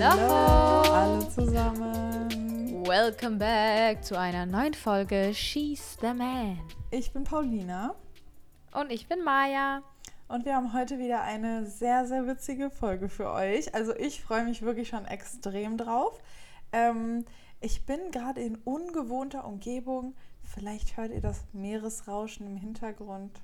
Hallo. alle zusammen. Welcome back zu einer neuen Folge She's the Man. Ich bin Paulina Und ich bin Maya. und wir haben heute wieder eine sehr, sehr witzige Folge für euch. Also ich freue mich wirklich schon extrem drauf. Ähm, ich bin gerade in ungewohnter Umgebung. Vielleicht hört ihr das Meeresrauschen im Hintergrund.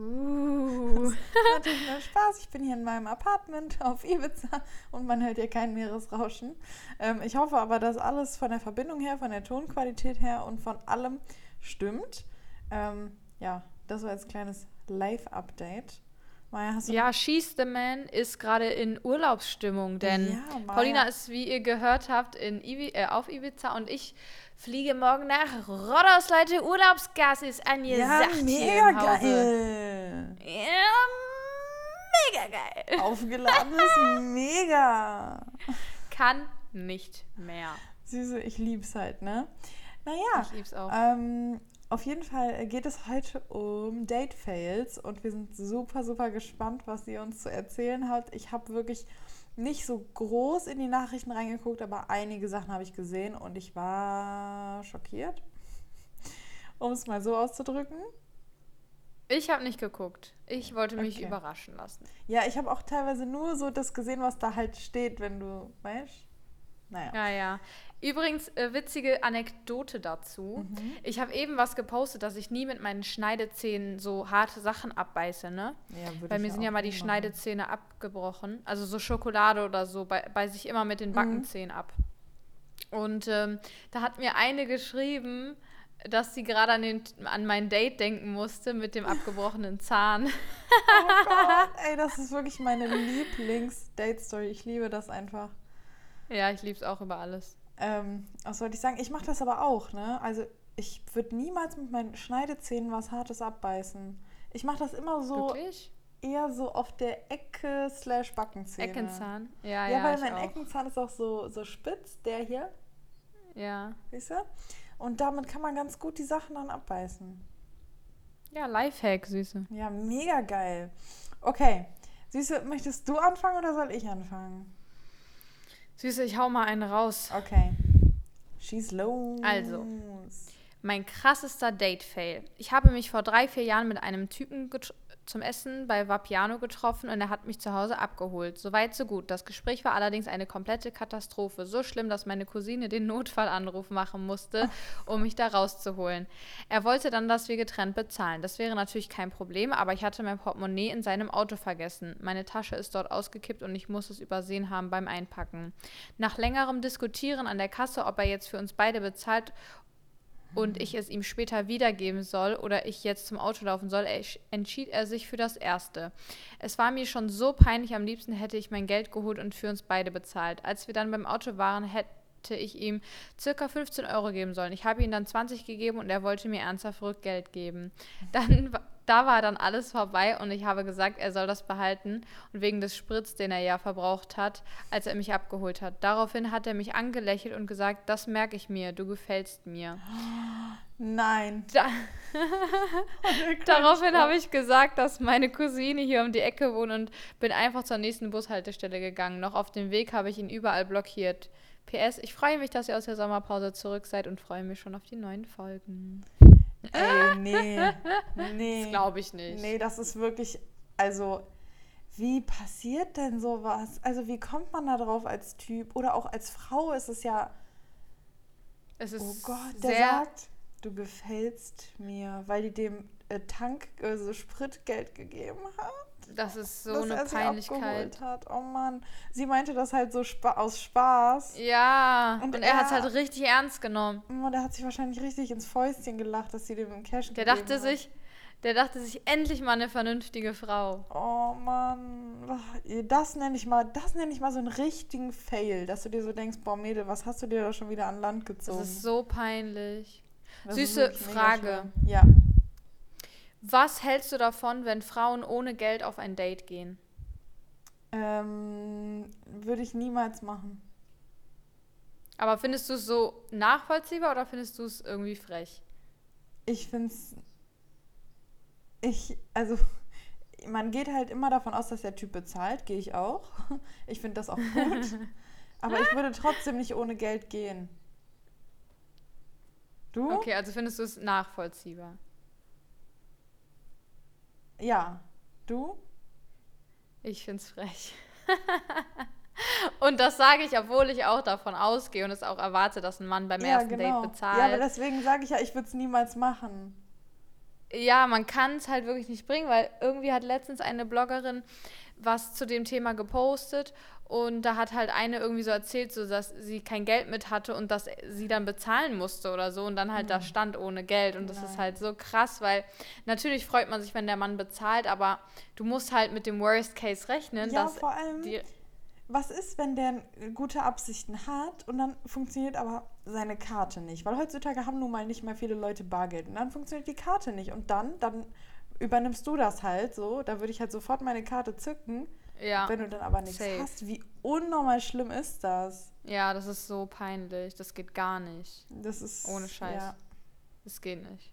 Uh. Natürlich nur Spaß. Ich bin hier in meinem Apartment auf Ibiza und man hört hier kein Meeresrauschen. Ähm, ich hoffe aber, dass alles von der Verbindung her, von der Tonqualität her und von allem stimmt. Ähm, ja, das war jetzt ein kleines Live-Update. Maja, hast du Ja, She's the Man ist gerade in Urlaubsstimmung, denn Ja. Paulina ist, wie ihr gehört habt, in Ibi äh, auf Ibiza und ich fliege morgen nach Rodos, Leute. Urlaubsgas ist ja, angesagt hier mega geil. Ja, mega geil. Aufgeladen ist mega. Kann nicht mehr. Süße, ich lieb's halt, ne? Naja, Ich lieb's auch. Ähm, auf jeden Fall geht es heute um Date Fails und wir sind super, super gespannt, was ihr uns zu erzählen habt. Ich habe wirklich nicht so groß in die Nachrichten reingeguckt, aber einige Sachen habe ich gesehen und ich war schockiert, um es mal so auszudrücken. Ich habe nicht geguckt. Ich wollte mich Okay. überraschen lassen. Ja, ich habe auch teilweise nur so das gesehen, was da halt steht, wenn du, weißt? Naja. Ja, ja. Übrigens, äh, witzige Anekdote dazu. Mhm. Ich habe eben was gepostet, dass ich nie mit meinen Schneidezähnen so harte Sachen abbeiße, ne? Ja, ich mir sind ja mal die machen. Schneidezähne abgebrochen. Also so Schokolade oder so bei, beiße ich immer mit den Backenzähnen ab. Und ähm, da hat mir eine geschrieben, dass sie gerade an, den- an mein Date denken musste mit dem abgebrochenen Zahn. Oh Gott, ey, das ist wirklich meine Lieblings-Date-Story. Ich liebe das einfach. ja, ich liebe es auch über alles. Ähm, was sollte ich sagen? Ich mache das aber auch, ne? Also ich würde niemals mit meinen Schneidezähnen was Hartes abbeißen. Ich mache das immer so Wirklich? eher so auf der Ecke slash Backenzähne. Eckenzahn? Ja, Ja, ja, weil mein auch. Eckenzahn ist auch so, so spitz, der hier, Ja. siehst du? Und damit kann man ganz gut die Sachen dann abbeißen. Ja, Lifehack, Süße. Ja, mega geil. Okay, Süße, möchtest du anfangen oder soll ich anfangen? Süße, ich hau mal einen raus. Okay. Schieß los. Also. Mein krassester Date-Fail. Ich habe mich vor drei, vier Jahren mit einem Typen zum Essen bei Vapiano getroffen und er hat mich zu Hause abgeholt. Soweit, so gut. Das Gespräch war allerdings eine komplette Katastrophe. So schlimm, dass meine Cousine den Notfallanruf machen musste, um mich da rauszuholen. Er wollte dann, dass wir getrennt bezahlen. Das wäre natürlich kein Problem, aber ich hatte mein Portemonnaie in seinem Auto vergessen. Meine Tasche ist dort ausgekippt und ich muss es übersehen haben beim Einpacken. Nach längerem Diskutieren an der Kasse, ob er jetzt für uns beide bezahlt und ich es ihm später wiedergeben soll oder ich jetzt zum Auto laufen soll, entschied er sich für das Erste. Es war mir schon so peinlich, am liebsten hätte ich mein Geld geholt und für uns beide bezahlt. Als wir dann beim Auto waren, hätte ich ihm circa 15 Euro geben sollen. Ich habe ihm dann 20 gegeben und er wollte mir ernsthaft Rückgeld geben. Dann, wa- da war dann alles vorbei und ich habe gesagt, er soll das behalten und wegen des Spritz, den er ja verbraucht hat, als er mich abgeholt hat. Daraufhin hat er mich angelächelt und gesagt, das merke ich mir, du gefällst mir. Nein. Da, daraufhin habe ich gesagt, dass meine Cousine hier um die Ecke wohnt und bin einfach zur nächsten Bushaltestelle gegangen. Noch auf dem Weg habe ich ihn überall blockiert. PS, ich freue mich, dass ihr aus der Sommerpause zurück seid und freue mich schon auf die neuen Folgen. Ey, nee. Nee. Das glaube ich nicht. Nee, das ist wirklich, also, wie passiert denn sowas? Also, wie kommt man da drauf als Typ? Oder auch als Frau ist es ja, Es ist oh Gott, der sagt, du gefällst mir, weil die dem äh, Tank, also Spritgeld gegeben hat. Das ist so dass eine er Peinlichkeit. hat. Oh Mann. Sie meinte das halt so spa aus Spaß. Ja, Und und, er hat es er- halt richtig ernst genommen. Oh, der hat sich wahrscheinlich richtig ins Fäustchen gelacht, dass sie dem Cash Der dachte hat. sich, der dachte sich endlich mal eine vernünftige Frau. Oh Mann, das nenne ich mal, das nenne ich mal so einen richtigen Fail, dass du dir so denkst, boah Mädel, was hast du dir da schon wieder an Land Das gezogen? ist so peinlich. Das süße Frage. Ja. Was hältst du davon, wenn Frauen ohne Geld auf ein Date gehen? Ähm, würde ich niemals machen. Aber findest du es so nachvollziehbar oder findest du es irgendwie frech? Ich finde es. Ich, also, man geht halt immer davon aus, dass der Typ bezahlt, gehe ich auch. Ich finde das auch gut. Aber ich würde trotzdem nicht ohne Geld gehen. Du? Okay, also findest du es nachvollziehbar? Ja. Du? Ich find's frech. und das sage ich, obwohl ich auch davon ausgehe und es auch erwarte, dass ein Mann beim ja, ersten genau. Date bezahlt. Ja, aber deswegen sage ich ja, ich würde es niemals machen. Ja, man kann es halt wirklich nicht bringen, weil irgendwie hat letztens eine Bloggerin was zu dem Thema gepostet und da hat halt eine irgendwie so erzählt, so dass sie kein Geld mit hatte und dass sie dann bezahlen musste oder so und dann halt mhm. da stand ohne Geld und das Nein. ist halt so krass, weil natürlich freut man sich, wenn der Mann bezahlt, aber du musst halt mit dem Worst Case rechnen, ja, dass vor allem was ist, wenn der gute Absichten hat und dann funktioniert aber seine Karte nicht? Weil heutzutage haben nun mal nicht mehr viele Leute Bargeld und dann funktioniert die Karte nicht. Und dann, dann übernimmst du das halt so. Da würde ich halt sofort meine Karte zücken. Ja. Wenn du dann aber nichts Safe. hast, wie unnormal schlimm ist das? Ja, das ist so peinlich. Das geht gar nicht. Das ist. Ohne Scheiß. Ja. Das geht nicht.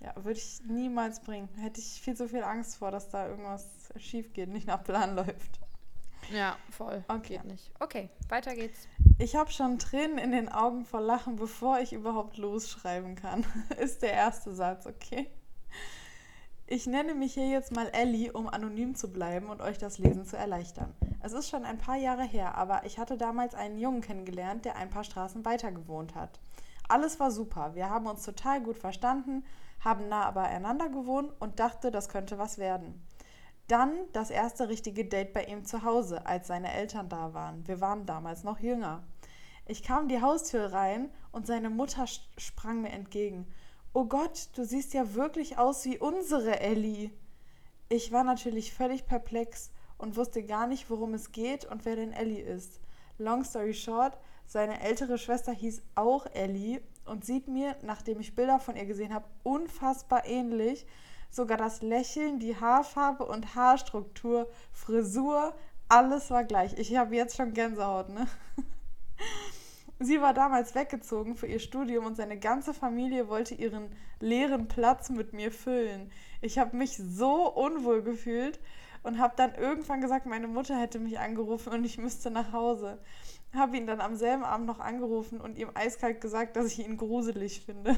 Ja, würde ich niemals bringen. Hätte ich viel zu viel Angst vor, dass da irgendwas schief geht, nicht nach Plan läuft. Ja, voll. Okay. Geht nicht. Okay, weiter geht's. Ich habe schon Tränen in den Augen vor Lachen, bevor ich überhaupt losschreiben kann. Ist der erste Satz, okay? Ich nenne mich hier jetzt mal Ellie, um anonym zu bleiben und euch das Lesen zu erleichtern. Es ist schon ein paar Jahre her, aber ich hatte damals einen Jungen kennengelernt, der ein paar Straßen weiter gewohnt hat. Alles war super, wir haben uns total gut verstanden, haben nah beieinander gewohnt und dachte, das könnte was werden. Dann das erste richtige Date bei ihm zu Hause, als seine Eltern da waren. Wir waren damals noch jünger. Ich kam die Haustür rein und seine Mutter sprang mir entgegen. Oh Gott, du siehst ja wirklich aus wie unsere Ellie. Ich war natürlich völlig perplex und wusste gar nicht, worum es geht und wer denn Ellie ist. Long story short, seine ältere Schwester hieß auch Ellie und sieht mir, nachdem ich Bilder von ihr gesehen habe, unfassbar ähnlich Sogar das Lächeln, die Haarfarbe und Haarstruktur, Frisur, alles war gleich. Ich habe jetzt schon Gänsehaut, ne? Sie war damals weggezogen für ihr Studium und seine ganze Familie wollte ihren leeren Platz mit mir füllen. Ich habe mich so unwohl gefühlt und habe dann irgendwann gesagt, meine Mutter hätte mich angerufen und ich müsste nach Hause. Habe ihn dann am selben Abend noch angerufen und ihm eiskalt gesagt, dass ich ihn gruselig finde.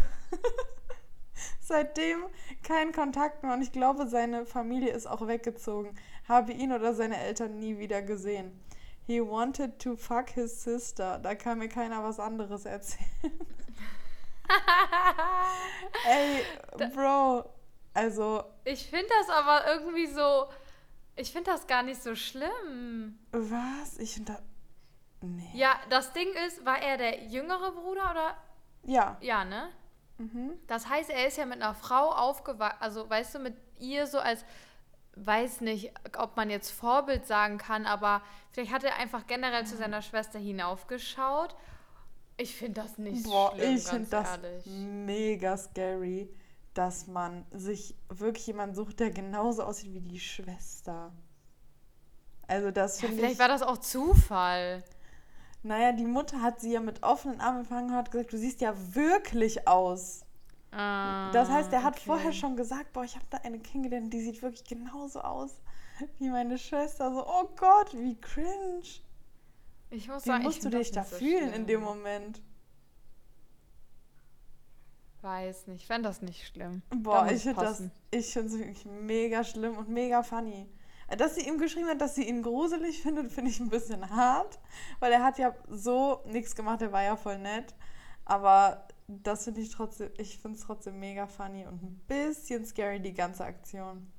Seitdem kein Kontakt mehr und ich glaube, seine Familie ist auch weggezogen. Habe ihn oder seine Eltern nie wieder gesehen. He wanted to fuck his sister. Da kann mir keiner was anderes erzählen. Ey, Bro, also. Ich finde das aber irgendwie so. Ich finde das gar nicht so schlimm. Was? Ich finde das. Nee. Ja, das Ding ist, war er der jüngere Bruder oder? Ja. Ja, ne? Mhm. Das heißt, er ist ja mit einer Frau aufgewachsen, also weißt du, mit ihr so als, weiß nicht, ob man jetzt Vorbild sagen kann, aber vielleicht hat er einfach generell zu seiner Schwester hinaufgeschaut. Ich finde das nicht Boah, schlimm, ich finde das mega scary, dass man sich wirklich jemanden sucht, der genauso aussieht wie die Schwester. Also das ja, Vielleicht ich, war das auch Zufall. Naja, die Mutter hat sie ja mit offenen Armen empfangen und hat gesagt, du siehst ja wirklich aus. Ah, das heißt, er hat okay. vorher schon gesagt, boah, ich habe da eine kennengelernt, die sieht wirklich genauso aus wie meine Schwester. So, oh Gott, wie cringe. Ich muss wie sagen, musst du dich da so fühlen schlimm. in dem Moment? Weiß nicht, ich fände das nicht schlimm. Boah, ich finde das, ich finde es wirklich mega schlimm und mega funny. Dass sie ihm geschrieben hat, dass sie ihn gruselig findet, finde ich ein bisschen hart, weil er hat ja so nichts gemacht, er war ja voll nett. Aber das finde ich trotzdem, ich finde es trotzdem mega funny und ein bisschen scary, die ganze Aktion.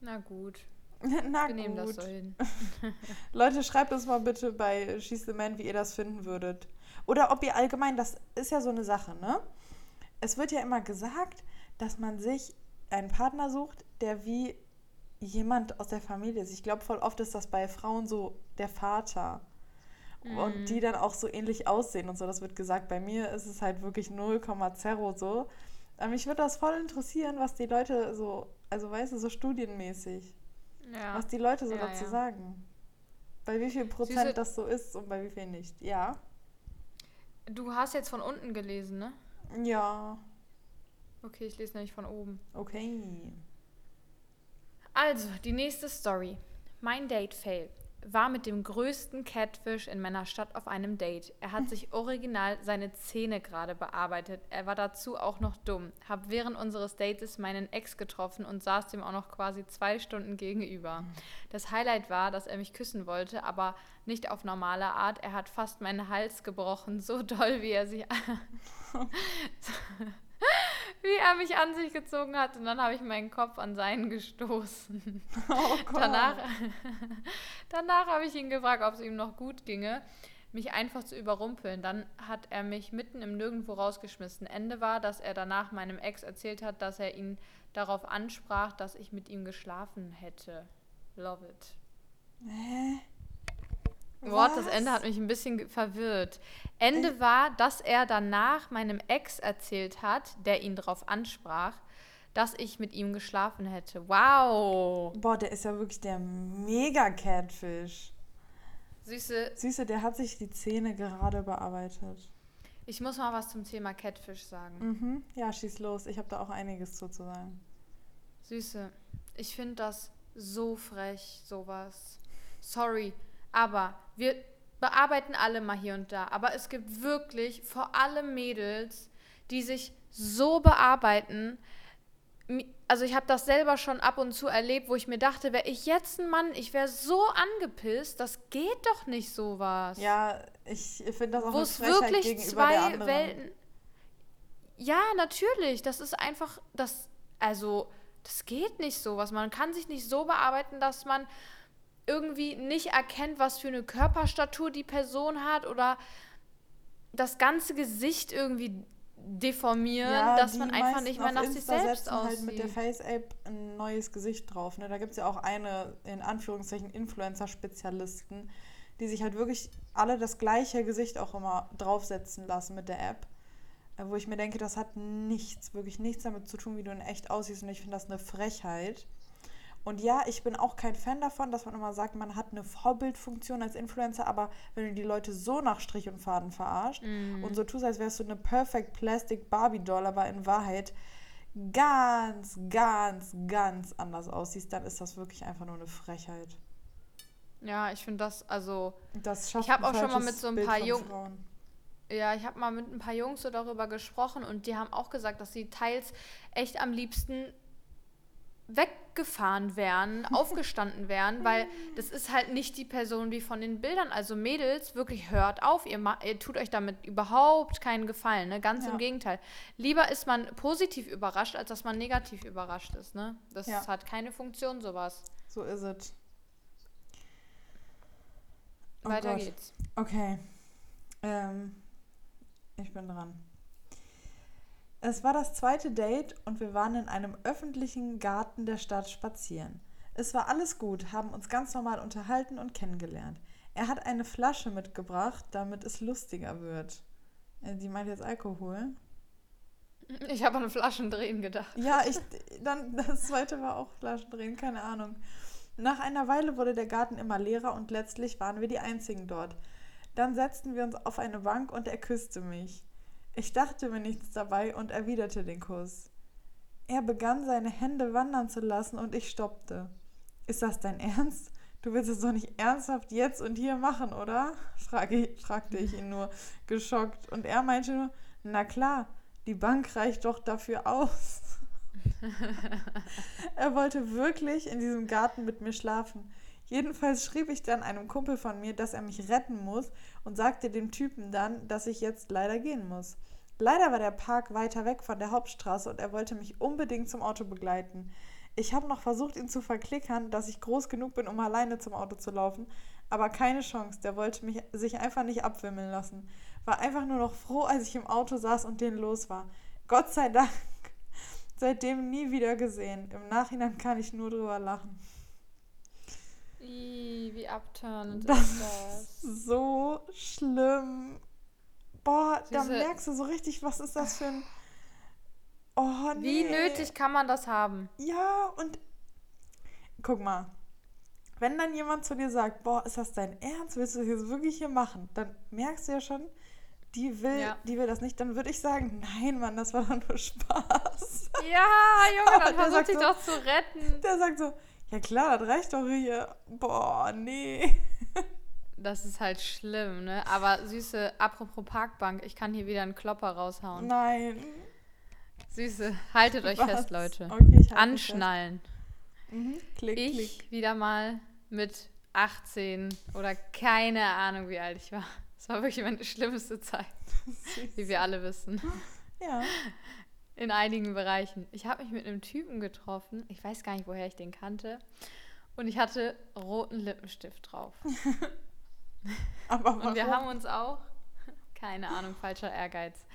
Na gut. Na Wir gut. nehmen das so hin. Leute, schreibt uns mal bitte bei She's the Man, wie ihr das finden würdet. Oder ob ihr allgemein, das ist ja so eine Sache, ne? Es wird ja immer gesagt, dass man sich einen Partner sucht, der wie jemand aus der Familie ist. Ich glaube, voll oft ist das bei Frauen so der Vater. Mhm. Und die dann auch so ähnlich aussehen und so. Das wird gesagt. Bei mir ist es halt wirklich 0,0 so. Aber mich würde das voll interessieren, was die Leute so, also weißt du, so studienmäßig, ja. was die Leute so ja, dazu ja. sagen. Bei wie viel Prozent Süße, das so ist und bei wie viel nicht. Ja. Du hast jetzt von unten gelesen, ne? Ja. Okay, ich lese nämlich von oben. Okay. Also, die nächste Story. Mein Date fail. War mit dem größten Catfish in meiner Stadt auf einem Date. Er hat sich original seine Zähne gerade bearbeitet. Er war dazu auch noch dumm. Hab während unseres Dates meinen Ex getroffen und saß dem auch noch quasi zwei Stunden gegenüber. Das Highlight war, dass er mich küssen wollte, aber nicht auf normale Art. Er hat fast meinen Hals gebrochen, so doll, wie er sich wie er mich an sich gezogen hat und dann habe ich meinen Kopf an seinen gestoßen. Oh danach danach habe ich ihn gefragt, ob es ihm noch gut ginge, mich einfach zu überrumpeln. Dann hat er mich mitten im Nirgendwo rausgeschmissen. Ende war, dass er danach meinem Ex erzählt hat, dass er ihn darauf ansprach, dass ich mit ihm geschlafen hätte. Love it. Hä? Wort, das Ende hat mich ein bisschen verwirrt. Ende äh. war, dass er danach meinem Ex erzählt hat, der ihn darauf ansprach, dass ich mit ihm geschlafen hätte. Wow. Boah, der ist ja wirklich der Mega-Catfish. Süße. Süße, der hat sich die Zähne gerade bearbeitet. Ich muss mal was zum Thema Catfish sagen. Mhm. Ja, schieß los. Ich habe da auch einiges zu, zu sagen. Süße, ich finde das so frech, sowas. Sorry, aber wir bearbeiten alle mal hier und da. Aber es gibt wirklich vor allem Mädels, die sich so bearbeiten. Also ich habe das selber schon ab und zu erlebt, wo ich mir dachte, wäre ich jetzt ein Mann, ich wäre so angepisst, das geht doch nicht sowas. Ja, ich finde das auch Wo es wirklich zwei Welten. Ja, natürlich, das ist einfach das also das geht nicht so was. Man kann sich nicht so bearbeiten, dass man irgendwie nicht erkennt, was für eine Körperstatur die Person hat oder das ganze Gesicht irgendwie deformieren, ja, dass man einfach nicht mehr nach sich selbst aussieht. halt mit der Face-App ein neues Gesicht drauf. Ne? Da gibt es ja auch eine, in Anführungszeichen, Influencer-Spezialisten, die sich halt wirklich alle das gleiche Gesicht auch immer draufsetzen lassen mit der App. Äh, wo ich mir denke, das hat nichts, wirklich nichts damit zu tun, wie du in echt aussiehst. Und ich finde das eine Frechheit. Und ja, ich bin auch kein Fan davon, dass man immer sagt, man hat eine Vorbildfunktion als Influencer, aber wenn du die Leute so nach Strich und Faden verarscht mm. und so tust, als wärst du eine Perfect Plastic Barbie Doll, aber in Wahrheit ganz, ganz, ganz anders aussiehst, dann ist das wirklich einfach nur eine Frechheit. Ja, ich finde das, also. Das schafft ich habe auch schon mal mit so ein paar Jungen. Ja, ich habe mal mit ein paar Jungs so darüber gesprochen und die haben auch gesagt, dass sie teils echt am liebsten weggefahren wären, aufgestanden wären, weil das ist halt nicht die Person wie von den Bildern. Also Mädels, wirklich hört auf, ihr, ihr tut euch damit überhaupt keinen Gefallen, ne? Ganz ja. im Gegenteil. Lieber ist man positiv überrascht, als dass man negativ überrascht ist, ne? Das ja. hat keine Funktion, sowas. So ist es. Oh Weiter Gott. geht's. Okay. Ähm, ich bin dran. Es war das zweite Date und wir waren in einem öffentlichen Garten der Stadt spazieren. Es war alles gut, haben uns ganz normal unterhalten und kennengelernt. Er hat eine Flasche mitgebracht, damit es lustiger wird. Äh, die meint jetzt Alkohol. Ich habe an Flaschendrehen gedacht. Ja, ich dann das zweite war auch Flaschendrehen, keine Ahnung. Nach einer Weile wurde der Garten immer leerer und letztlich waren wir die einzigen dort. Dann setzten wir uns auf eine Bank und er küsste mich. Ich dachte mir nichts dabei und erwiderte den Kuss. Er begann seine Hände wandern zu lassen und ich stoppte. Ist das dein Ernst? Du willst es doch nicht ernsthaft jetzt und hier machen, oder? Frage, fragte ich ihn nur geschockt. Und er meinte nur, na klar, die Bank reicht doch dafür aus. er wollte wirklich in diesem Garten mit mir schlafen. Jedenfalls schrieb ich dann einem Kumpel von mir, dass er mich retten muss und sagte dem Typen dann, dass ich jetzt leider gehen muss. Leider war der Park weiter weg von der Hauptstraße und er wollte mich unbedingt zum Auto begleiten. Ich habe noch versucht, ihn zu verklickern, dass ich groß genug bin, um alleine zum Auto zu laufen, aber keine Chance. Der wollte mich sich einfach nicht abwimmeln lassen. War einfach nur noch froh, als ich im Auto saß und den los war. Gott sei Dank. Seitdem nie wieder gesehen. Im Nachhinein kann ich nur drüber lachen. Wie abturnend das ist das? So schlimm. Boah, Diese, da merkst du so richtig, was ist das für ein. Oh, nee. Wie nötig kann man das haben? Ja, und guck mal. Wenn dann jemand zu dir sagt, boah, ist das dein Ernst? Willst du das wirklich hier machen? Dann merkst du ja schon, die will, ja. die will das nicht. Dann würde ich sagen, nein, Mann, das war doch nur Spaß. Ja, Junge, dann versucht sich so, doch zu retten. Der sagt so, ja klar, das reicht doch hier. Boah, nee. Das ist halt schlimm, ne? Aber Süße, apropos Parkbank, ich kann hier wieder einen Klopper raushauen. Nein. Süße, haltet euch Was? fest, Leute. Okay, ich halte Anschnallen. Mhm. Klick, Ich klick. wieder mal mit 18 oder keine Ahnung, wie alt ich war. Es war wirklich meine schlimmste Zeit, wie wir alle wissen. Ja. In einigen Bereichen. Ich habe mich mit einem Typen getroffen. Ich weiß gar nicht, woher ich den kannte. Und ich hatte roten Lippenstift drauf. Aber warum? Und wir haben uns auch, keine Ahnung, falscher Ehrgeiz.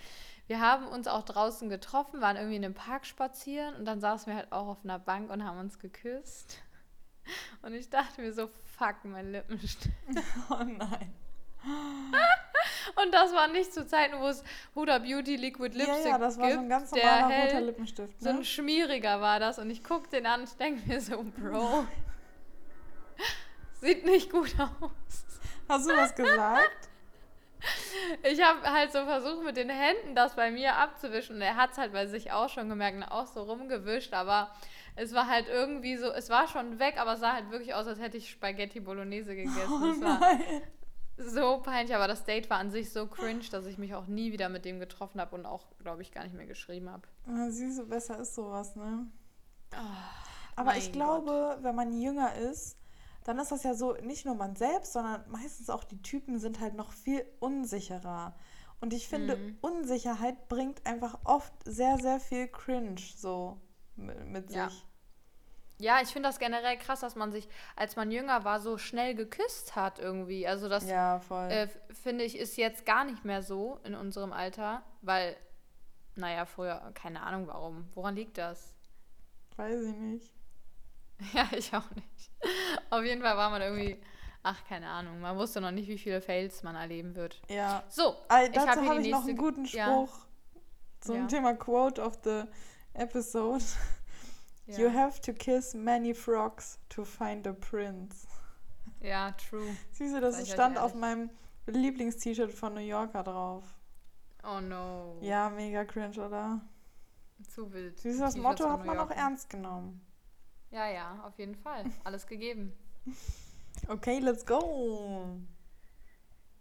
Wir haben uns auch draußen getroffen, waren irgendwie in einem Park spazieren und dann saßen wir halt auch auf einer Bank und haben uns geküsst. Und ich dachte mir so, fuck, mein Lippenstift. Oh nein. Und das war nicht zu Zeiten, wo es Huda Beauty Liquid Lipstick ja, ja, das war gibt. so ein ganz der normaler hell- roter Lippenstift. So Ne? ein schmieriger war das und ich guck den an und denke mir so, Bro, sieht nicht gut aus. Hast du was gesagt? Ich habe halt so versucht, mit den Händen das bei mir abzuwischen. Und er hat es halt bei sich auch schon gemerkt und auch so rumgewischt. Aber es war halt irgendwie so, es war schon weg, aber es sah halt wirklich aus, als hätte ich Spaghetti Bolognese gegessen. Oh war nein. So peinlich, aber das Date war an sich so cringe, dass ich mich auch nie wieder mit dem getroffen habe und auch, glaube ich, gar nicht mehr geschrieben habe. Na, Süße, besser ist sowas, ne? Ah, Aber ich glaube, wenn man jünger ist, dann ist das ja so, nicht nur man selbst, sondern meistens auch die Typen sind halt noch viel unsicherer. Und ich finde, Mhm. Unsicherheit bringt einfach oft sehr, sehr viel Cringe so mit, mit Ja. sich. Ja, ich finde das generell krass, dass man sich, als man jünger war, so schnell geküsst hat irgendwie. Also das Ja, äh, finde ich ist jetzt gar nicht mehr so in unserem Alter, weil, naja, früher, keine Ahnung warum. Woran liegt das? Weiß ich nicht. Ja, ich auch nicht. Auf jeden Fall war man irgendwie, ach, keine Ahnung. Man wusste noch nicht, wie viele Fails man erleben wird. Ja. So, ich dazu habe ich noch einen guten ja. Spruch zum Ja. Thema Quote of the episode. You Ja. have to kiss many frogs to find a prince. ja, true. Süße, das Sag ich euch stand auf meinem Lieblingst-T-Shirt von New Yorker drauf. Oh no. Ja, mega cringe, oder? Zu wild. Süße, das T-Shirts Motto hat man auch ernst genommen. Ja, ja, auf jeden Fall. Alles gegeben. Okay, let's go.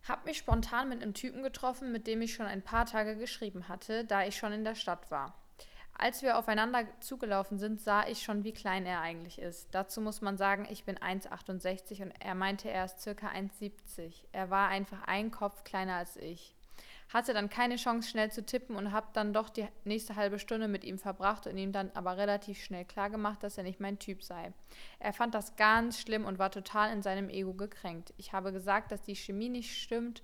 Hab mich spontan mit einem Typen getroffen, mit dem ich schon ein paar Tage geschrieben hatte, da ich schon in der Stadt war. Als wir aufeinander zugelaufen sind, sah ich schon, wie klein er eigentlich ist. Dazu muss man sagen, ich bin 1,68 und er meinte, er ist circa 1,70. Er war einfach ein Kopf kleiner als ich. Hatte dann keine Chance, schnell zu tippen und habe dann doch die nächste halbe Stunde mit ihm verbracht und ihm dann aber relativ schnell klargemacht, dass er nicht mein Typ sei. Er fand das ganz schlimm und war total in seinem Ego gekränkt. Ich habe gesagt, dass die Chemie nicht stimmt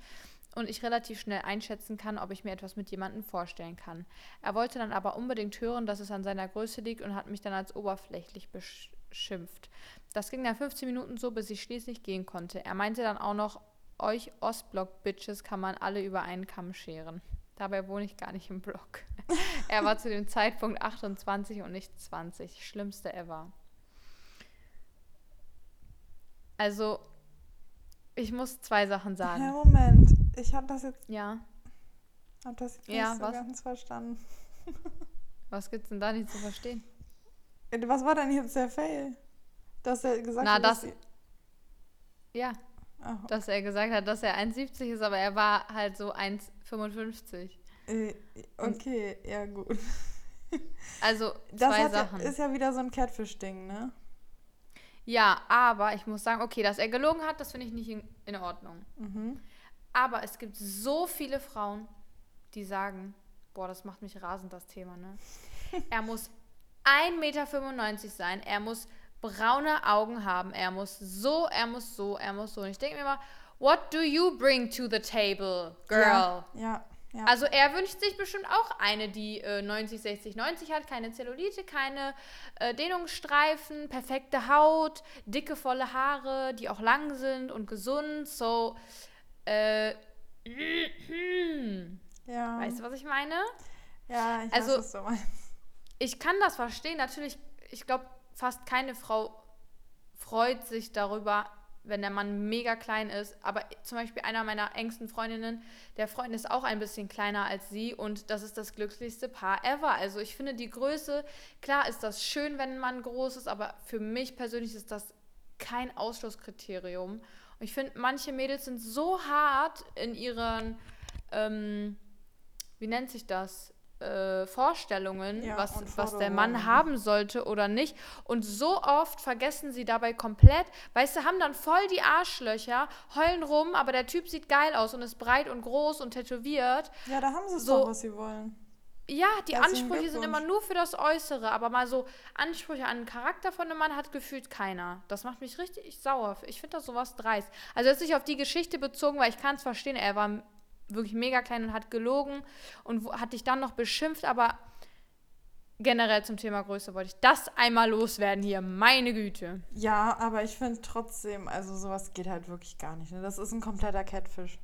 und ich relativ schnell einschätzen kann, ob ich mir etwas mit jemandem vorstellen kann. Er wollte dann aber unbedingt hören, dass es an seiner Größe liegt und hat mich dann als oberflächlich beschimpft. Das ging dann 15 Minuten so, bis ich schließlich gehen konnte. Er meinte dann auch noch, euch Ostblock-Bitches kann man alle über einen Kamm scheren. Dabei wohne ich gar nicht im Block. er war zu dem Zeitpunkt 28 und nicht 20. Schlimmste ever. Also, ich muss zwei Sachen Ja, sagen. Moment. Ich habe das jetzt, Ja, hab das jetzt Ja, nicht so was? ganz verstanden. was gibt's denn da nicht zu verstehen? Äh, Was war denn jetzt der Fail? Dass er gesagt Na, hat, dass das- Ja, Ah, dass er gesagt hat, dass er 1,70 ist, aber er war halt so 1,55. äh, okay, ja gut. Also Das zwei ja, Sachen. ist ja wieder so ein Catfish-Ding, ne? Ja, aber ich muss sagen, okay, dass er gelogen hat, das finde ich nicht in, in Ordnung. Mhm. Aber es gibt so viele Frauen, die sagen, boah, das macht mich rasend, das Thema, ne? Er muss 1,95 Meter sein, er muss braune Augen haben, er muss so, er muss so, er muss so. Und ich denke mir immer, what do you bring to the table, girl? Ja, ja. Ja. Also er wünscht sich bestimmt auch eine, die äh, 90, 60, 90 hat, keine Zellulite, keine äh, Dehnungsstreifen, perfekte Haut, dicke, volle Haare, die auch lang sind und gesund. So, äh, ja. weißt du, was ich meine? Ja, ich Also- weiß, was du meinst. Ich kann das verstehen. Natürlich, ich glaube, fast keine Frau freut sich darüber, wenn der Mann mega klein ist. Aber zum Beispiel einer meiner engsten Freundinnen, der Freund ist auch ein bisschen kleiner als sie und das ist das glücklichste Paar ever. Also ich finde die Größe, klar ist das schön, wenn ein Mann groß ist, aber für mich persönlich ist das kein Ausschlusskriterium. Und Ich finde, manche Mädels sind so hart in ihren, ähm, wie nennt sich das? Äh, Vorstellungen, Ja, was, was der Mann haben sollte oder nicht. Und so oft vergessen sie dabei komplett, weißt du, haben dann voll die Arschlöcher, heulen rum, aber der Typ sieht geil aus und ist breit und groß und tätowiert. Ja, da haben sie es So- doch, was sie wollen. Ja, die Herzlichen Ansprüche sind immer nur für das Äußere, aber mal so Ansprüche an den Charakter von einem Mann hat gefühlt keiner. Das macht mich richtig sauer. Ich finde das sowas dreist. Also jetzt nicht auf die Geschichte bezogen, weil ich kann es verstehen, er war wirklich mega klein und hat gelogen und hat dich dann noch beschimpft, aber generell zum Thema Größe wollte ich das einmal loswerden hier. Meine Güte. Ja, aber ich finde trotzdem, also sowas geht halt wirklich gar nicht. Ne? Das ist ein kompletter Catfish.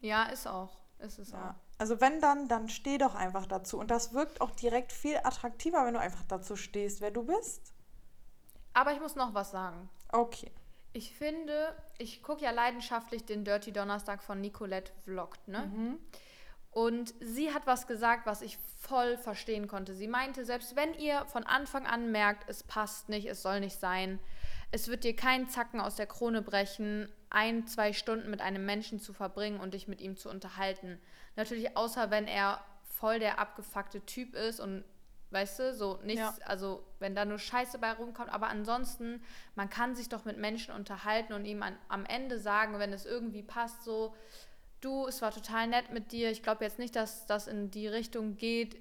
Ja, ist auch. Ist es Ja. Also wenn dann, dann steh doch einfach dazu. Und das wirkt auch direkt viel attraktiver, wenn du einfach dazu stehst, wer du bist. auch. Aber ich muss noch was sagen. Okay. Ich finde, ich gucke ja leidenschaftlich den Dirty Donnerstag von Nicolette Vlogt, ne? Mhm. Und sie hat was gesagt, was ich voll verstehen konnte. Sie meinte, selbst wenn ihr von Anfang an merkt, es passt nicht, es soll nicht sein, es wird dir keinen Zacken aus der Krone brechen, ein, zwei Stunden mit einem Menschen zu verbringen und dich mit ihm zu unterhalten. Natürlich außer wenn er voll der abgefuckte Typ ist und weißt du, so nichts, Ja. also wenn da nur Scheiße bei rumkommt, aber ansonsten, man kann sich doch mit Menschen unterhalten und ihm an, am Ende sagen, wenn es irgendwie passt, so, du, es war total nett mit dir. Ich glaube jetzt nicht, dass das in die Richtung geht,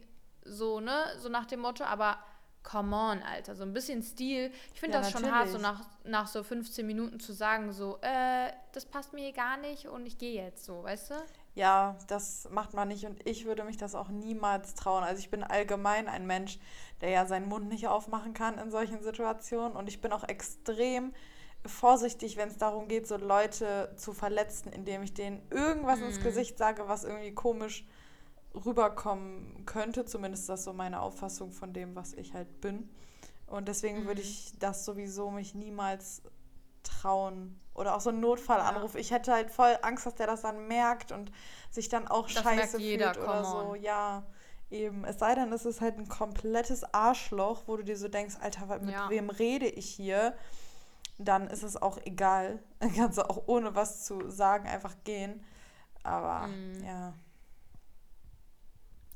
so, ne, so nach dem Motto, aber come on, Alter, so ein bisschen Stil. Ich finde Ja, das schon hart, so natürlich. nach, nach so 15 Minuten zu sagen, so, äh, das passt mir gar nicht und ich gehe jetzt so, weißt du? Ja, das macht man nicht und ich würde mich das auch niemals trauen. Also ich bin allgemein ein Mensch, der ja seinen Mund nicht aufmachen kann in solchen Situationen und ich bin auch extrem vorsichtig, wenn es darum geht, so Leute zu verletzen, indem ich denen irgendwas ins Gesicht sage, was irgendwie komisch rüberkommen könnte. Zumindest ist das so meine Auffassung von dem, was ich halt bin. Und deswegen würde ich das sowieso mich niemals trauen. Oder auch so ein Notfallanruf. Ich hätte halt voll Angst, dass der das dann merkt und sich dann auch Das scheiße jeder, fühlt oder so. on. Ja, eben. Es sei denn, es ist halt ein komplettes Arschloch, wo du dir so denkst, Alter, mit Ja. wem rede ich hier? Dann ist es auch egal. Dann kannst du auch ohne was zu sagen einfach gehen. Aber Mhm. ja.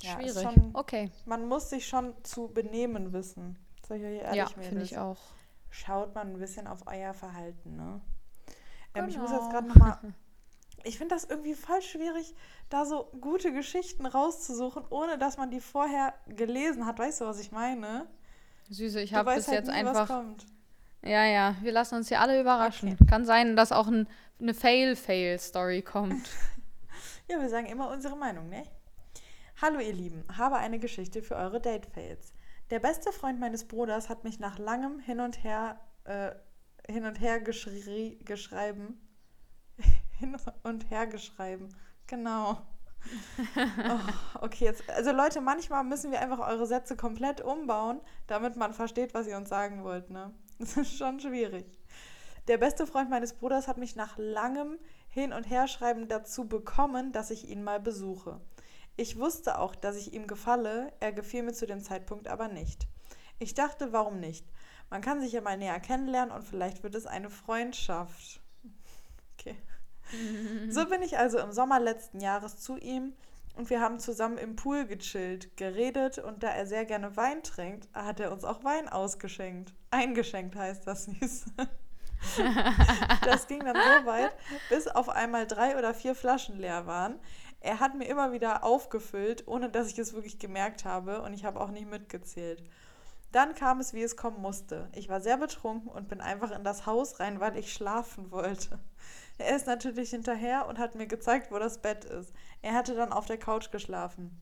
Ja, Schwierig. schon- okay. Man muss sich schon zu benehmen wissen. Sag ich euch ehrlich, Ja, finde ich auch. Schaut man ein bisschen auf euer Verhalten, ne? Ähm, ich muss Genau. jetzt gerade nochmal. Ich finde das irgendwie voll schwierig, da so gute Geschichten rauszusuchen, ohne dass man die vorher gelesen hat. Weißt du, was ich meine? Süße, ich habe bis halt jetzt nie, was einfach. kommt. Ja, ja, wir lassen uns hier alle überraschen. Kann sein, dass auch ein, eine Fail-Fail-Story kommt. Ja, wir sagen immer unsere Meinung, ne? Hallo ihr Lieben, habe eine Geschichte für eure Date-Fails. Der beste Freund meines Bruders hat mich nach langem Hin und Her, äh, hin und her geschri geschreiben. hin und her geschreiben. Genau. Oh, okay, jetzt, also Leute, manchmal müssen wir einfach eure Sätze komplett umbauen, damit man versteht, was ihr uns sagen wollt, ne? Das ist schon schwierig. Der beste Freund meines Bruders hat mich nach langem Hin- und Herschreiben dazu bekommen, dass ich ihn mal besuche. Ich wusste auch, dass ich ihm gefalle, er gefiel mir zu dem Zeitpunkt aber nicht. Ich dachte, warum nicht? Man kann sich ja mal näher kennenlernen und vielleicht wird es eine Freundschaft. Okay. So bin ich also im Sommer letzten Jahres zu ihm und wir haben zusammen im Pool gechillt, geredet und da er sehr gerne Wein trinkt, hat er uns auch Wein ausgeschenkt. Eingeschenkt heißt das süß. Das ging dann so weit, bis auf einmal drei oder vier Flaschen leer waren. Er hat mir immer wieder aufgefüllt, ohne dass ich es wirklich gemerkt habe und ich habe auch nicht mitgezählt. Dann kam es, wie es kommen musste. Ich war sehr betrunken und bin einfach in das Haus rein, weil ich schlafen wollte. Er ist natürlich hinterher und hat mir gezeigt, wo das Bett ist. Er hatte dann auf der Couch geschlafen.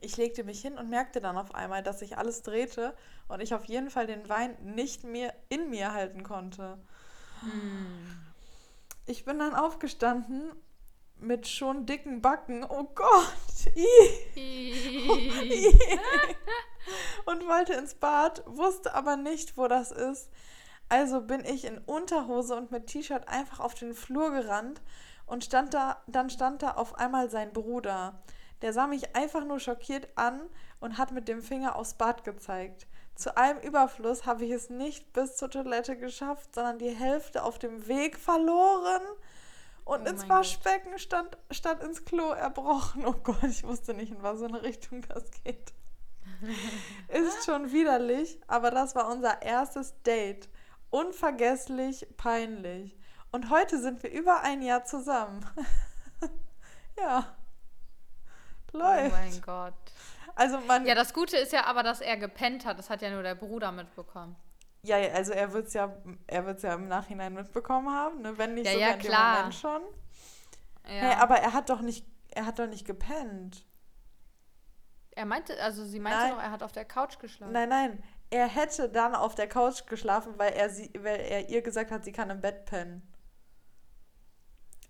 Ich legte mich hin und merkte dann auf einmal, dass sich alles drehte und ich auf jeden Fall den Wein nicht mehr in mir halten konnte. Ich bin dann aufgestanden mit schon dicken Backen. Oh Gott! Ih. und wollte ins Bad, wusste aber nicht, wo das ist. Also bin ich in Unterhose und mit T-Shirt einfach auf den Flur gerannt und stand da, dann stand da auf einmal sein Bruder. Der sah mich einfach nur schockiert an und hat mit dem Finger aufs Bad gezeigt. zu allem Überfluss habe ich es nicht bis zur Toilette geschafft, sondern die Hälfte auf dem Weg verloren und Oh ins Waschbecken stand, stand ins Klo erbrochen. Oh Gott, ich wusste nicht, in was für eine Richtung das geht. Ist schon widerlich, aber das war unser erstes Date. Unvergesslich, peinlich. Und heute sind wir über ein Jahr zusammen. ja. Oh Läuft. mein Gott. Also man, Ja, das Gute ist ja aber, dass er gepennt hat. Das hat ja nur der Bruder mitbekommen. ja, also er wird es ja, er wird's ja im Nachhinein mitbekommen haben, ne? wenn nicht Ja, sogar ja, in dem klar. Moment schon. Ja. Hey, aber er hat doch nicht, er hat doch nicht gepennt. Er meinte, also sie meinte Nein. doch, er hat auf der Couch geschlafen. Nein, nein, er hätte dann auf der Couch geschlafen, weil er sie, weil er ihr gesagt hat, sie kann im Bett pennen.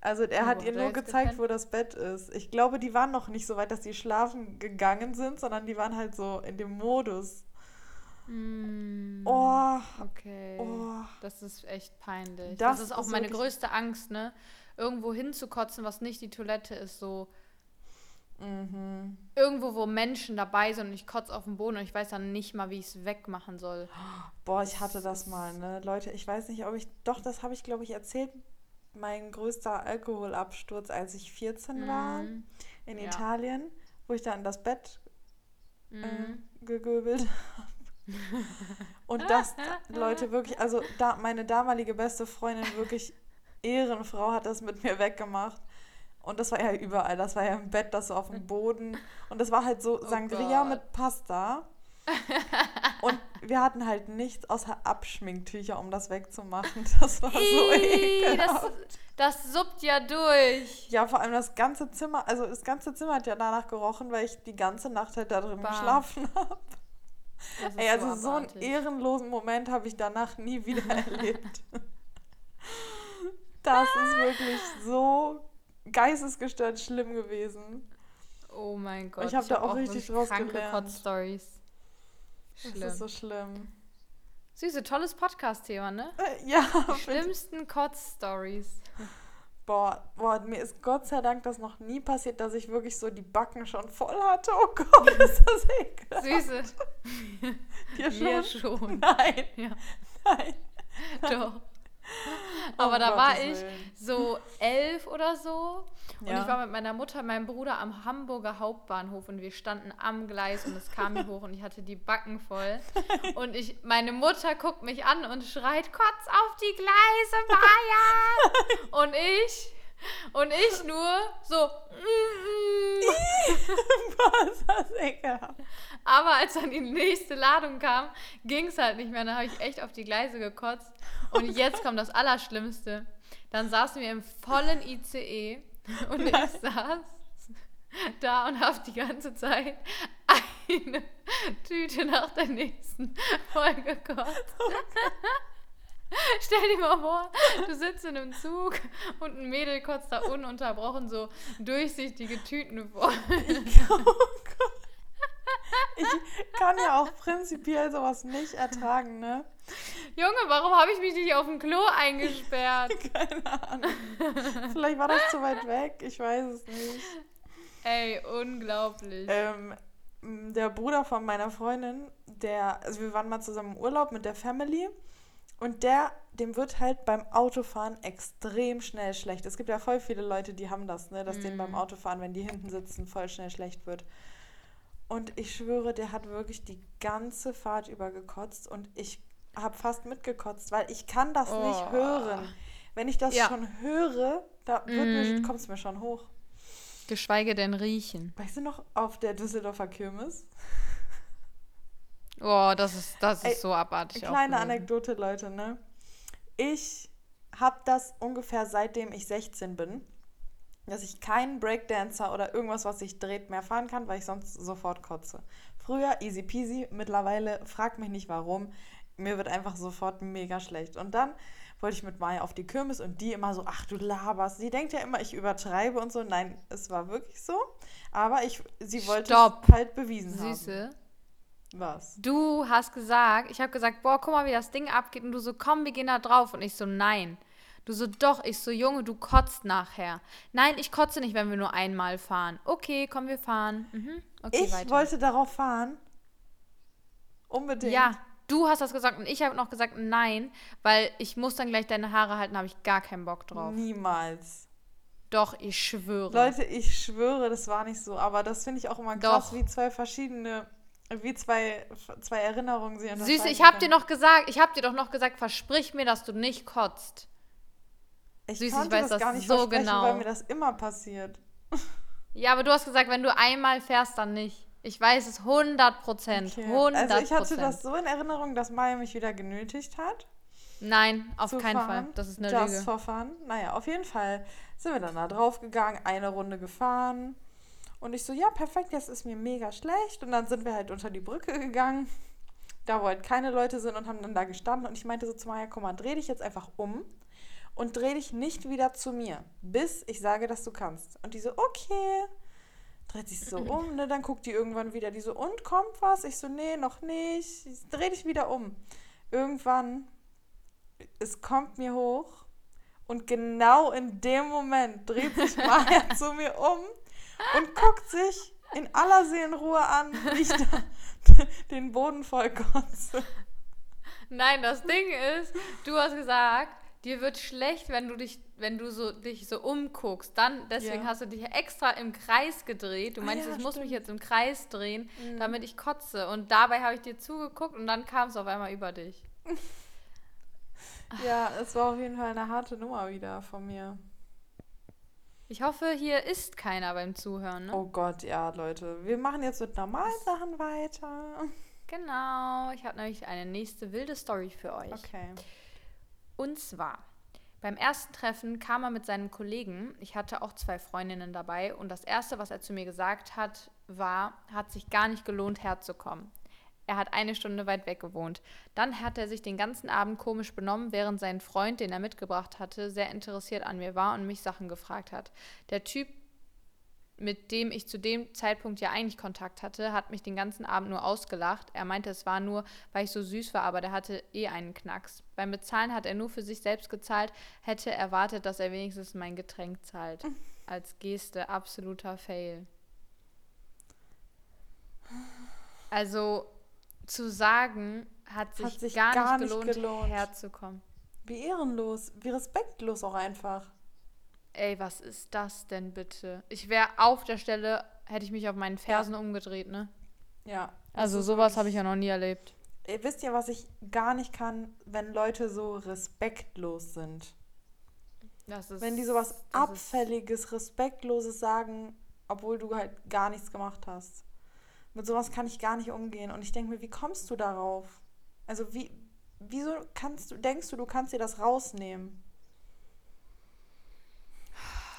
Also er Wo hat ihr nur gezeigt, gepennt? wo das Bett ist. Ich glaube, die waren noch nicht so weit, dass sie schlafen gegangen sind, sondern die waren halt so in dem Modus. Mm, Oh, okay. oh. Das ist echt peinlich. Das Das, ist auch meine größte Angst, ne? Irgendwo hinzukotzen, was nicht die Toilette ist, so Mhm. irgendwo, wo Menschen dabei sind und ich kotze auf den Boden und ich weiß dann nicht mal, wie ich es wegmachen soll. Boah, ich hatte das mal, ne? Leute, ich weiß nicht, ob ich. Doch, das habe ich, glaube ich, erzählt. Mein größter Alkoholabsturz, als ich 14 war, Mhm. in Ja. Italien, wo ich da in das Bett äh, Mhm. gegöbelt habe. Und das, Leute, wirklich, also da, meine damalige beste Freundin, wirklich Ehrenfrau, hat das mit mir weggemacht. Und das war ja überall. Das war ja im Bett, das war auf dem Boden. Und das war halt so Oh Sangria Gott. mit Pasta. Und wir hatten halt nichts außer Abschminktücher, um das wegzumachen. Das war so Ih, das, ekelhaft. das suppt ja durch. Ja, vor allem das ganze Zimmer, also das ganze Zimmer hat ja danach gerochen, weil ich die ganze Nacht halt da drin Bah. geschlafen habe. Ey, also so einen abartig. ehrenlosen Moment habe ich danach nie wieder erlebt. Das ist wirklich so geistesgestört schlimm gewesen. Oh mein Gott. Ich hab da auch hab richtig draus kranke gelernt. Kotz-Stories. Das Schlimm. ist so schlimm. Süße, tolles Podcast-Thema, ne? Äh, Ja, Schlimmsten Kotz-Stories. boah, boah, mir ist Gott sei Dank das noch nie passiert, dass ich wirklich so die Backen schon voll hatte. Oh Gott, ist das ekelhaft. Süße. Dir Mir schon? schon. Nein, Ja, nein. doch. Aber Um da war ich so elf oder so. Und Ja. ich war mit meiner Mutter und meinem Bruder am Hamburger Hauptbahnhof und wir standen am Gleis und es kam mir hoch und ich hatte die Backen voll. Und ich, meine Mutter guckt mich an und schreit, Kotz auf die Gleise, Maya! Und ich, und ich nur so, mm, mm. Ist das ekelhaft. Aber als dann die nächste Ladung kam, ging es halt nicht mehr. Dann habe ich echt auf die Gleise gekotzt. Und jetzt kommt das Allerschlimmste. Dann saßen wir im vollen ICE und ich saß da und habe die ganze Zeit eine Tüte nach der nächsten voll gekotzt. Stell dir mal vor, du sitzt in einem Zug und ein Mädel kotzt da ununterbrochen so durchsichtige Tüten voll. Oh Gott. Ich kann ja auch prinzipiell sowas nicht ertragen, ne? Junge, warum habe ich mich nicht auf dem Klo eingesperrt? Keine Ahnung. Vielleicht war das zu weit weg, ich weiß es nicht. Ey, unglaublich. Ähm, der Bruder von meiner Freundin, der, also wir waren mal zusammen im Urlaub mit der Family und der, dem wird halt beim Autofahren extrem schnell schlecht. Es gibt ja voll viele Leute, die haben das, ne, dass denen beim Autofahren, wenn die hinten sitzen, voll schnell schlecht wird. Und ich schwöre, der hat wirklich die ganze Fahrt über gekotzt und ich habe fast mitgekotzt, weil ich kann das nicht Oh. hören. Wenn ich das Ja. schon höre, da Mhm. kommt es mir schon hoch. Geschweige denn riechen. Weißt du noch, auf der Düsseldorfer Kirmes? Oh, das ist, das ist so abartig. Kleine. Anekdote, Leute, ne? Ich habe das ungefähr seitdem ich 16 bin, dass ich keinen Breakdancer oder irgendwas, was sich dreht, mehr fahren kann, weil ich sonst sofort kotze. Früher easy peasy, mittlerweile frag mich nicht warum. Mir wird einfach sofort mega schlecht. Und dann wollte ich mit Maya auf die Kirmes und die immer so, ach du laberst. Sie denkt ja immer, ich übertreibe und so. Nein, es war wirklich so. Aber ich, sie wollte Stopp. es halt bewiesen haben. Süße. Was? Du hast gesagt, ich habe gesagt, boah, guck mal, wie das Ding abgeht. Und du so, komm, wir gehen da drauf. Und ich so, nein. Du so, doch. Ich so, Junge, du kotzt nachher. Nein, ich kotze nicht, wenn wir nur einmal fahren. Okay, komm, wir fahren. Mhm. Okay, ich weiter. wollte darauf fahren Unbedingt. Ja, du hast das gesagt und ich habe noch gesagt nein, weil ich muss dann gleich deine Haare halten, habe ich gar keinen Bock drauf. Niemals. Doch, ich schwöre. Leute, ich schwöre, das war nicht so. Aber das finde ich auch immer krass, Doch. wie zwei verschiedene, wie zwei, zwei Erinnerungen sie Süße, ich habe dir noch gesagt, ich habe dir doch noch gesagt, versprich mir, dass du nicht kotzt. Ich Süß, ich weiß das das gar nicht so genau. weil mir das immer passiert. Ja, aber du hast gesagt, wenn du einmal fährst, dann nicht. Ich weiß es 100 Prozent. Okay. 100 Also ich hatte das so in Erinnerung, dass Maya mich wieder genötigt hat. Nein, auf keinen fahren. Fall. Das ist eine Just Lüge. for fun. Naja, auf jeden Fall sind wir dann da drauf gegangen, eine Runde gefahren. Und ich so, ja, perfekt, jetzt ist mir mega schlecht. Und dann sind wir halt unter die Brücke gegangen, da wo halt keine Leute sind und haben dann da gestanden. Und ich meinte so zu Maya, komm mal, dreh dich jetzt einfach um und dreh dich nicht wieder zu mir, bis ich sage, dass du kannst. Und die so, okay. Dreht sich so um, ne? Dann guckt die irgendwann wieder. Die so, und kommt was? Ich so, nee, noch nicht. Ich dreh dich wieder um. Irgendwann, es kommt mir hoch und genau in dem Moment dreht sich Maya zu mir um und guckt sich in aller Seelenruhe an, wie ich da den Boden voll kotze. Nein, das Ding ist, du hast gesagt, dir wird schlecht, wenn du dich, wenn du so dich so umguckst. Dann, deswegen Ja. hast du dich extra im Kreis gedreht. Du Ah meinst, ja, ich muss mich jetzt im Kreis drehen, Mhm. damit ich kotze. Und dabei habe ich dir zugeguckt und dann kam es auf einmal über dich. Ja, es war auf jeden Fall eine harte Nummer wieder von mir. Ich hoffe, hier ist keiner beim Zuhören. Ne? Oh Gott, ja, Leute. Wir machen jetzt mit normalen Sachen weiter. Genau, ich habe nämlich eine nächste wilde Story für euch. Okay. Und zwar, beim ersten Treffen kam er mit seinen Kollegen. Ich hatte auch zwei Freundinnen dabei. Und das Erste, was er zu mir gesagt hat, war, hat sich gar nicht gelohnt, herzukommen. Er hat eine Stunde weit weg gewohnt. Dann hat er sich den ganzen Abend komisch benommen, während sein Freund, den er mitgebracht hatte, sehr interessiert an mir war und mich Sachen gefragt hat. Der Typ, mit dem ich zu dem Zeitpunkt ja eigentlich Kontakt hatte, hat mich den ganzen Abend nur ausgelacht. Er meinte, es war nur, weil ich so süß war, aber der hatte eh einen Knacks. Beim Bezahlen hat er nur für sich selbst gezahlt, hätte erwartet, dass er wenigstens mein Getränk zahlt. Als Geste absoluter Fail. Also zu sagen, hat sich, Hat sich gar, gar nicht, nicht gelohnt, gelohnt. herzukommen. Wie ehrenlos, wie respektlos auch einfach. Ey, was ist das denn bitte? Ich wäre auf der Stelle, hätte ich mich auf meinen Fersen umgedreht, ne? Ja. Also sowas habe ich ja noch nie erlebt. Ihr wisst ja, was ich gar nicht kann, wenn Leute so respektlos sind. Das ist, Wenn die sowas Abfälliges, Respektloses sagen, obwohl du halt gar nichts gemacht hast. Mit sowas kann ich gar nicht umgehen. Und ich denke mir, wie kommst du darauf? Also wie, wieso kannst du, denkst du, du kannst dir das rausnehmen?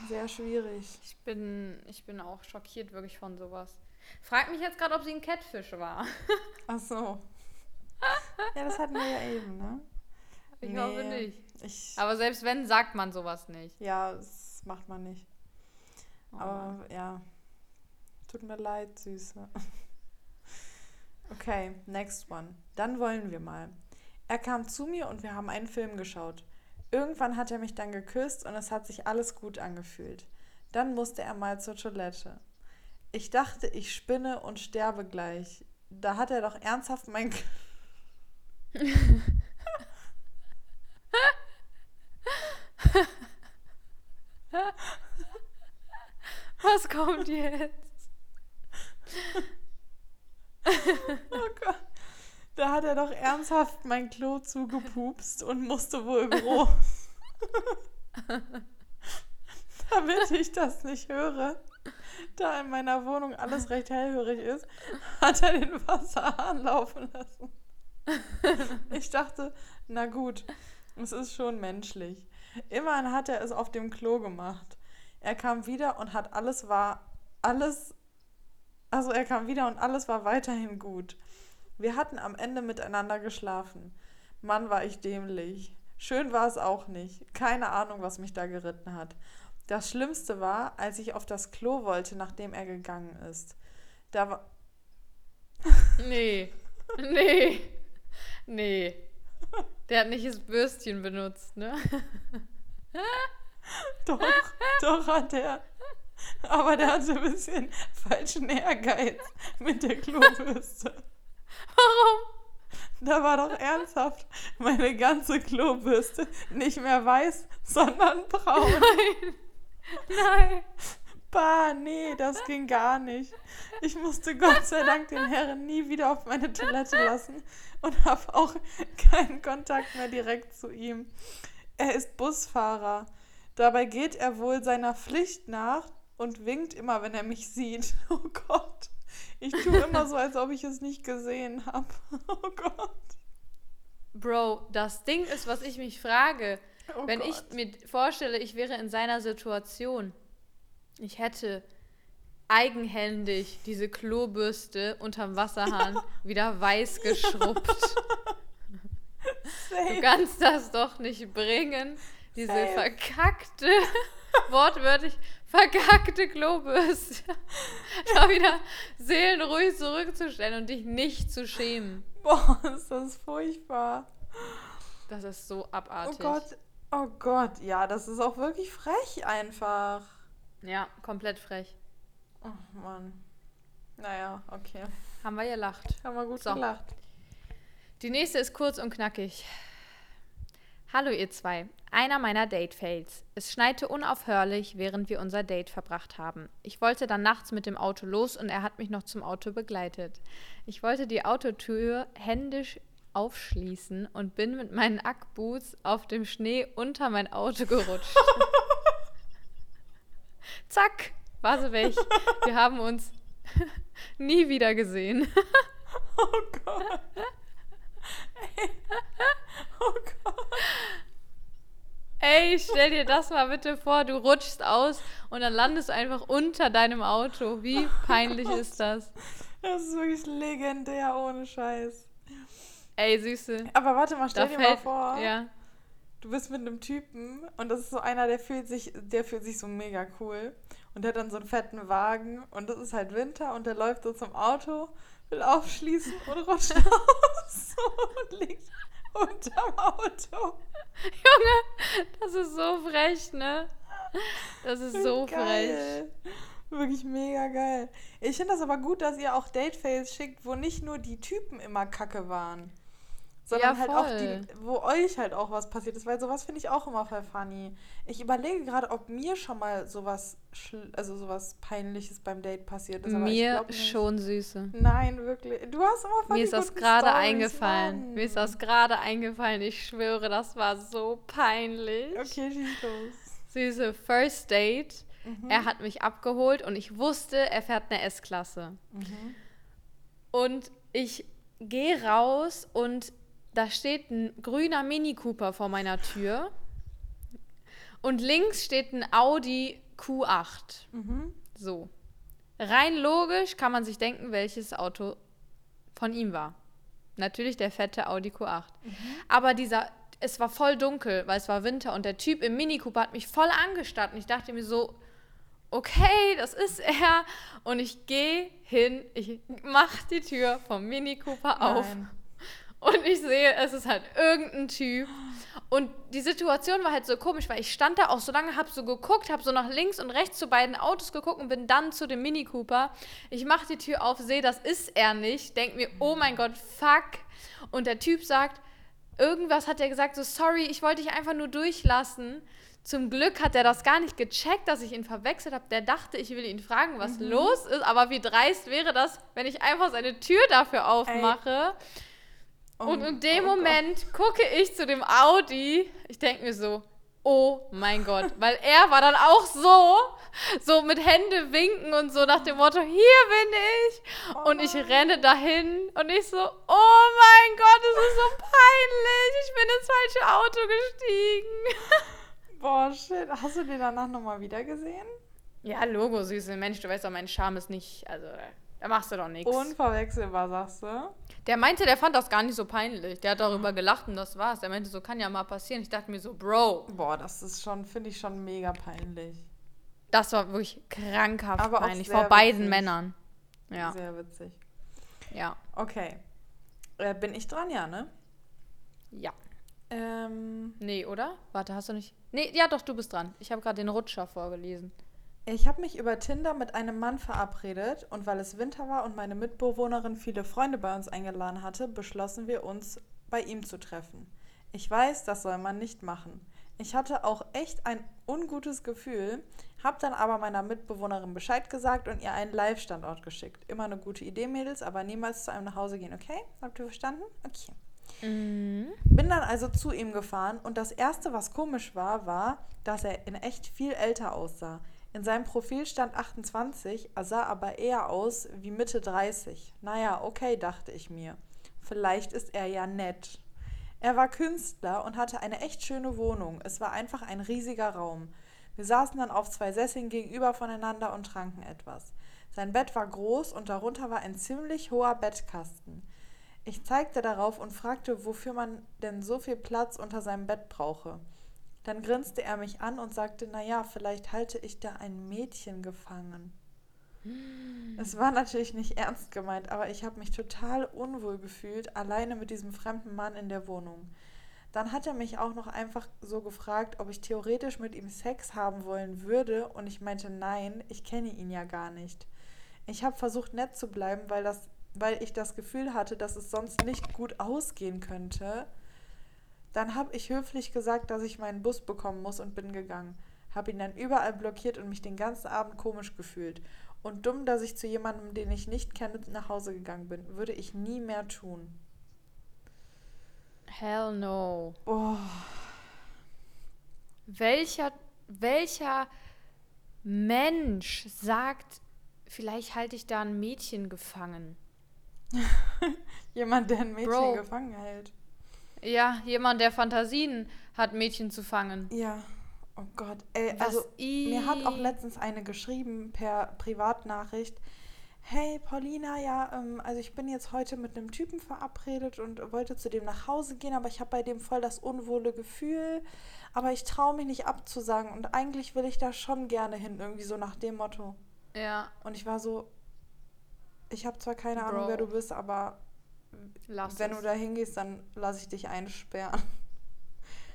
Sehr schwierig. Ich bin, ich bin auch schockiert wirklich von sowas. Frag mich jetzt gerade, ob sie ein Catfish war. Ach so. Ja, das hatten wir ja eben, ne? Ich Nee. hoffe nicht. Ich, Aber selbst wenn, sagt man sowas nicht. ja, das macht man nicht. Oh Aber ja, tut mir leid, Süße. Okay, next one. Dann wollen wir mal. Er kam zu mir und wir haben einen Film geschaut. Irgendwann hat er mich dann geküsst und es hat sich alles gut angefühlt. Dann musste er mal zur Toilette. Ich dachte, ich spinne und sterbe gleich. Da hat er doch ernsthaft mein... K- Was kommt jetzt? Oh Gott. Da hat er doch ernsthaft mein Klo zugepupst und musste wohl groß. Damit ich das nicht höre, da in meiner Wohnung alles recht hellhörig ist, hat er den Wasserhahn laufen lassen. Ich dachte, na gut, es ist schon menschlich. Immerhin hat er es auf dem Klo gemacht. Er kam wieder und hat alles war alles also er kam wieder und alles war weiterhin gut. Wir hatten am Ende miteinander geschlafen. Mann, war ich dämlich. Schön war es auch nicht. Keine Ahnung, was mich da geritten hat. Das Schlimmste war, als ich auf das Klo wollte, nachdem er gegangen ist. Da war. Nee. Nee. Nee. Der hat nicht das Bürstchen benutzt, ne? Doch, doch hat er. Aber der hatte ein bisschen falschen Ehrgeiz mit der Klobürste. Warum? Da war doch ernsthaft meine ganze Klobürste nicht mehr weiß, sondern braun. Nein. Nein. Bah, nee, das ging gar nicht. Ich musste Gott sei Dank den Herren nie wieder auf meine Toilette lassen und habe auch keinen Kontakt mehr direkt zu ihm. Er ist Busfahrer. Dabei geht er wohl seiner Pflicht nach und winkt immer, wenn er mich sieht. Oh Gott. Ich tue immer so, als ob ich es nicht gesehen habe. Oh Gott. Bro, das Ding ist, was ich mich frage. Oh wenn Gott. ich mir vorstelle, ich wäre in seiner Situation, ich hätte eigenhändig diese Klobürste unterm Wasserhahn wieder weiß geschrubbt. Du kannst das doch nicht bringen, diese Safe. verkackte, wortwörtlich verkackte Klobürste da wieder seelenruhig zurückzustellen und dich nicht zu schämen. Boah, ist das furchtbar. Das ist so Oh abartig. Gott. Oh Gott. Ja, das ist auch wirklich frech einfach. Ja, komplett frech. Oh Mann. Naja, okay. Haben wir gelacht. Haben wir gut So. gelacht. Die nächste ist kurz und knackig. Hallo ihr zwei. Einer meiner Date-Fails. Es schneite unaufhörlich, während wir unser Date verbracht haben. Ich wollte dann nachts mit dem Auto los und er hat mich noch zum Auto begleitet. Ich wollte die Autotür händisch aufschließen und bin mit meinen Ackboots auf dem Schnee unter mein Auto gerutscht. Zack, war sie weg. Wir haben uns nie wieder gesehen. Oh Gott. Oh Gott. Ey, stell dir das mal bitte vor, du rutschst aus und dann landest du einfach unter deinem Auto. Wie peinlich ist das? Das ist wirklich legendär, ohne Scheiß. Ey, Süße. Aber warte mal, stell Da dir mal fällt, vor, ja. du bist mit einem Typen und das ist so einer, der fühlt sich, der fühlt sich so mega cool. Und der hat dann so einen fetten Wagen und es ist halt Winter und der läuft so zum Auto, will aufschließen und rutscht aus und liegt unterm Auto. Junge, das ist so frech, ne? Das ist so frech. geil. Wirklich mega geil. Ich finde das aber gut, dass ihr auch Date-Fails schickt, wo nicht nur die Typen immer kacke waren. Sondern Ja, halt auch die, wo euch halt auch was passiert ist, weil sowas finde ich auch immer voll funny. Ich überlege gerade, ob mir schon mal sowas, also sowas Peinliches beim Date passiert ist. Mir schon, Süße. Nein, wirklich. Du hast immer voll Mir ist das gerade eingefallen. Mann. Mir ist das gerade eingefallen. Ich schwöre, das war so peinlich. Okay, schieß los. Süße, First Date. Mhm. Er hat mich abgeholt und ich wusste, er fährt eine S-Klasse. Mhm. Und ich gehe raus und da steht ein grüner Mini Cooper vor meiner Tür. Und links steht ein Audi Q8. Mhm. So. Rein logisch kann man sich denken, welches Auto von ihm war. Natürlich der fette Audi Q8. Aber dieser, es war voll dunkel, weil es war Winter und der Typ im Mini Cooper hat mich voll angestarrt und ich dachte mir so, okay, das ist er. Und ich gehe hin, ich mach die Tür vom Mini Cooper auf Nein. Und ich sehe, es ist halt irgendein Typ. Und die Situation war halt so komisch, weil ich stand da auch so lange, hab so geguckt, hab so nach links und rechts zu beiden Autos geguckt und bin dann zu dem Mini Cooper. Ich mach die Tür auf, sehe, das ist er nicht, denk mir, oh mein Gott, fuck. Und der Typ sagt, irgendwas hat er gesagt, so sorry, ich wollte dich einfach nur durchlassen. Zum Glück hat er das gar nicht gecheckt, dass ich ihn verwechselt habe. Der dachte, ich will ihn fragen, was los ist. Aber wie dreist wäre das, wenn ich einfach seine Tür dafür aufmache? Oh, Und in dem oh Gott. Moment gucke ich zu dem Audi. Ich denke mir so, oh mein Gott. Weil er war dann auch so, so mit Hände winken und so nach dem Motto, hier bin ich. Oh und ich renne dahin und ich so, oh mein Gott, es ist so peinlich. Ich bin ins falsche Auto gestiegen. Boah, shit. Hast du den danach nochmal wieder gesehen? Ja, Logo, süße Mensch, du weißt doch, mein Charme ist nicht, also da machst du doch nichts. Unverwechselbar, sagst du? Der meinte, der fand das gar nicht so peinlich. Der hat darüber gelacht und das war's. Der meinte, so kann ja mal passieren. Ich dachte mir so, Bro, Boah, das ist schon, finde ich schon mega peinlich. das war wirklich krankhaft Aber peinlich. Vor beiden witzig. Männern. Ja, Sehr witzig. ja, Okay. Äh, bin ich dran, ja, ne? ja. Ähm, Nee, oder? Warte, hast du nicht. Nee, ja doch, du bist dran. Ich habe gerade den Rutscher vorgelesen. Ich habe mich über Tinder mit einem Mann verabredet und weil es Winter war und meine Mitbewohnerin viele Freunde bei uns eingeladen hatte, beschlossen wir uns bei ihm zu treffen. Ich weiß, das soll man nicht machen. Ich hatte auch echt ein ungutes Gefühl, habe dann aber meiner Mitbewohnerin Bescheid gesagt und ihr einen Live-Standort geschickt. Immer eine gute Idee, Mädels, aber niemals zu einem nach Hause gehen, okay? Habt ihr verstanden? Okay. Mhm. Bin dann also zu ihm gefahren und das Erste, was komisch war, war, dass er in echt viel älter aussah. In seinem Profil stand 28, er sah aber eher aus wie Mitte 30. Naja, okay, dachte ich mir. Vielleicht ist er ja nett. Er war Künstler und hatte eine echt schöne Wohnung. Es war einfach ein riesiger Raum. Wir saßen dann auf zwei Sesseln gegenüber voneinander und tranken etwas. Sein Bett war groß und darunter war ein ziemlich hoher Bettkasten. Ich zeigte darauf und fragte, wofür man denn so viel Platz unter seinem Bett brauche. Dann grinste er mich an und sagte, na ja, vielleicht halte ich da ein Mädchen gefangen. Hm. Es war natürlich nicht ernst gemeint, aber ich habe mich total unwohl gefühlt, alleine mit diesem fremden Mann in der Wohnung. Dann hat er mich auch noch einfach so gefragt, ob ich theoretisch mit ihm Sex haben wollen würde, und ich meinte nein, ich kenne ihn ja gar nicht. Ich habe versucht, nett zu bleiben, weil, das, weil ich das Gefühl hatte, dass es sonst nicht gut ausgehen könnte. Dann habe ich höflich gesagt, dass ich meinen Bus bekommen muss und bin gegangen. Habe ihn dann überall blockiert und mich den ganzen Abend komisch gefühlt. Und dumm, dass ich zu jemandem, den ich nicht kenne, nach Hause gegangen bin. Würde ich nie mehr tun. Hell no. Oh. Welcher, welcher Mensch sagt, vielleicht halte ich da ein Mädchen gefangen? Jemand, der ein Mädchen Bro. gefangen hält. Ja, jemand, der Fantasien hat, Mädchen zu fangen. Ja. Oh Gott, ey, Was also mir hat auch letztens eine geschrieben per Privatnachricht. Hey Paulina, ja, ähm, also ich bin jetzt heute mit einem Typen verabredet und wollte zu dem nach Hause gehen, aber ich habe bei dem voll das unwohle Gefühl, aber ich traue mich nicht abzusagen und eigentlich will ich da schon gerne hin, irgendwie so nach dem Motto. Ja. Und ich war so, ich habe zwar keine Bro. Ahnung, wer du bist, aber Lass wenn es. du da hingehst, dann lasse ich dich einsperren.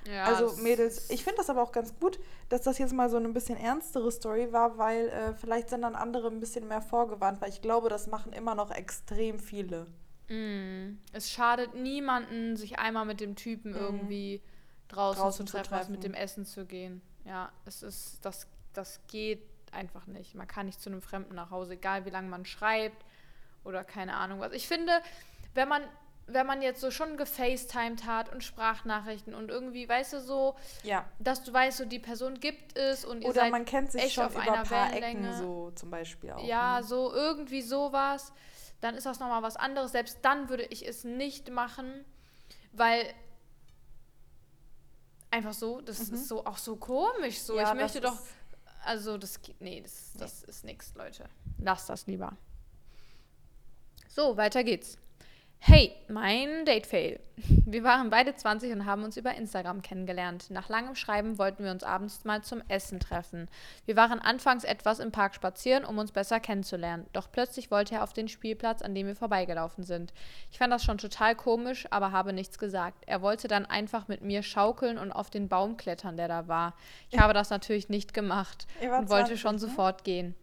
Ja, also Mädels, ich finde das aber auch ganz gut, dass das jetzt mal so eine bisschen ernstere Story war, weil äh, vielleicht sind dann andere ein bisschen mehr vorgewarnt, weil ich glaube, das machen immer noch extrem viele. Mm. Es schadet niemanden, sich einmal mit dem Typen mm. irgendwie draußen, draußen, zu, treffen, zu treffen. mit dem Essen zu gehen. Ja, es ist, das, das geht einfach nicht. Man kann nicht zu einem Fremden nach Hause, egal wie lange man schreibt oder keine Ahnung was. Ich finde, wenn man wenn man jetzt so schon gefacetimed hat und Sprachnachrichten und irgendwie, weißt du, so, ja. dass du weißt, so die Person gibt es und ihr Oder seid man kennt sich schon über ein paar Ecken so zum Beispiel auch. Ja, ne? so irgendwie sowas, dann ist das nochmal was anderes. Selbst dann würde ich es nicht machen, weil einfach so, das mhm. ist so auch so komisch so. Ja, ich möchte doch, also das, nee, das, das nee. ist nichts, Leute. Lass das lieber. So, weiter geht's. Hey, mein Date-Fail. Wir waren beide 20 und haben uns über Instagram kennengelernt. Nach langem Schreiben wollten wir uns abends mal zum Essen treffen. Wir waren anfangs etwas im Park spazieren, um uns besser kennenzulernen. Doch plötzlich wollte er auf den Spielplatz, an dem wir vorbeigelaufen sind. Ich fand das schon total komisch, aber habe nichts gesagt. Er wollte dann einfach mit mir schaukeln und auf den Baum klettern, der da war. Ich habe das natürlich nicht gemacht und wollte schon ne? sofort gehen.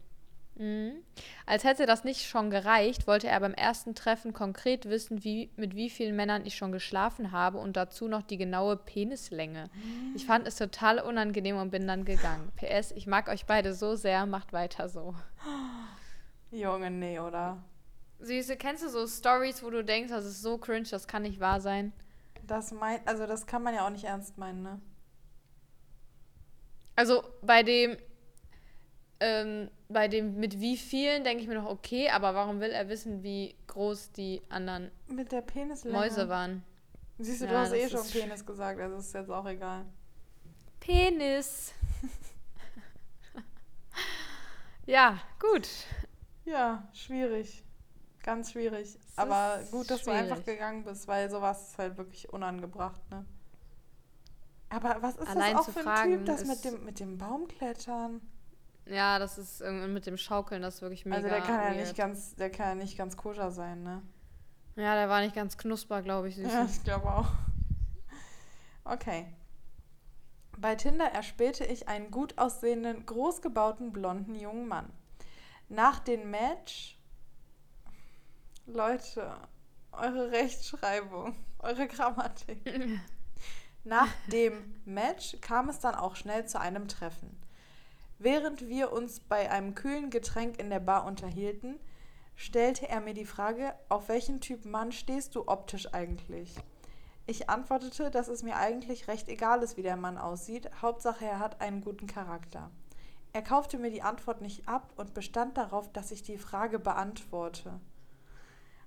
Mhm. Als hätte das nicht schon gereicht, wollte er beim ersten Treffen konkret wissen, wie, mit wie vielen Männern ich schon geschlafen habe und dazu noch die genaue Penislänge. Mhm. Ich fand es total unangenehm und bin dann gegangen. PS, ich mag euch beide so sehr, macht weiter so. Junge, nee, oder? Süße, kennst du so Stories, wo du denkst, das ist so cringe, das kann nicht wahr sein? Das meint, also das kann man ja auch nicht ernst meinen, ne? Also bei dem, ähm, bei dem mit wie vielen denke ich mir noch okay, aber warum will er wissen, wie groß die anderen mit der Penislänge. Mäuse waren? Siehst du, ja, du hast eh schon Penis gesagt, also ist jetzt auch egal. Penis. ja, gut. Ja, schwierig. Ganz schwierig. Das aber gut, dass schwierig. du einfach gegangen bist, weil sowas ist halt wirklich unangebracht, ne? Aber was ist Allein das auch für ein Typ, das mit dem, mit dem Baumklettern? Ja, das ist mit dem Schaukeln, das ist wirklich mega. Also der kann ja nicht ganz, der kann ja nicht ganz koscher sein, ne? Ja, der war nicht ganz knusper, glaube ich. Süß. Ja, ich glaube auch. Okay. Bei Tinder erspähte ich einen gut aussehenden, großgebauten, blonden jungen Mann. Nach dem Match. Leute, eure Rechtschreibung, eure Grammatik. Nach dem Match kam es dann auch schnell zu einem Treffen. Während wir uns bei einem kühlen Getränk in der Bar unterhielten, stellte er mir die Frage, auf welchen Typ Mann stehst du optisch eigentlich? Ich antwortete, dass es mir eigentlich recht egal ist, wie der Mann aussieht, Hauptsache er hat einen guten Charakter. Er kaufte mir die Antwort nicht ab und bestand darauf, dass ich die Frage beantworte.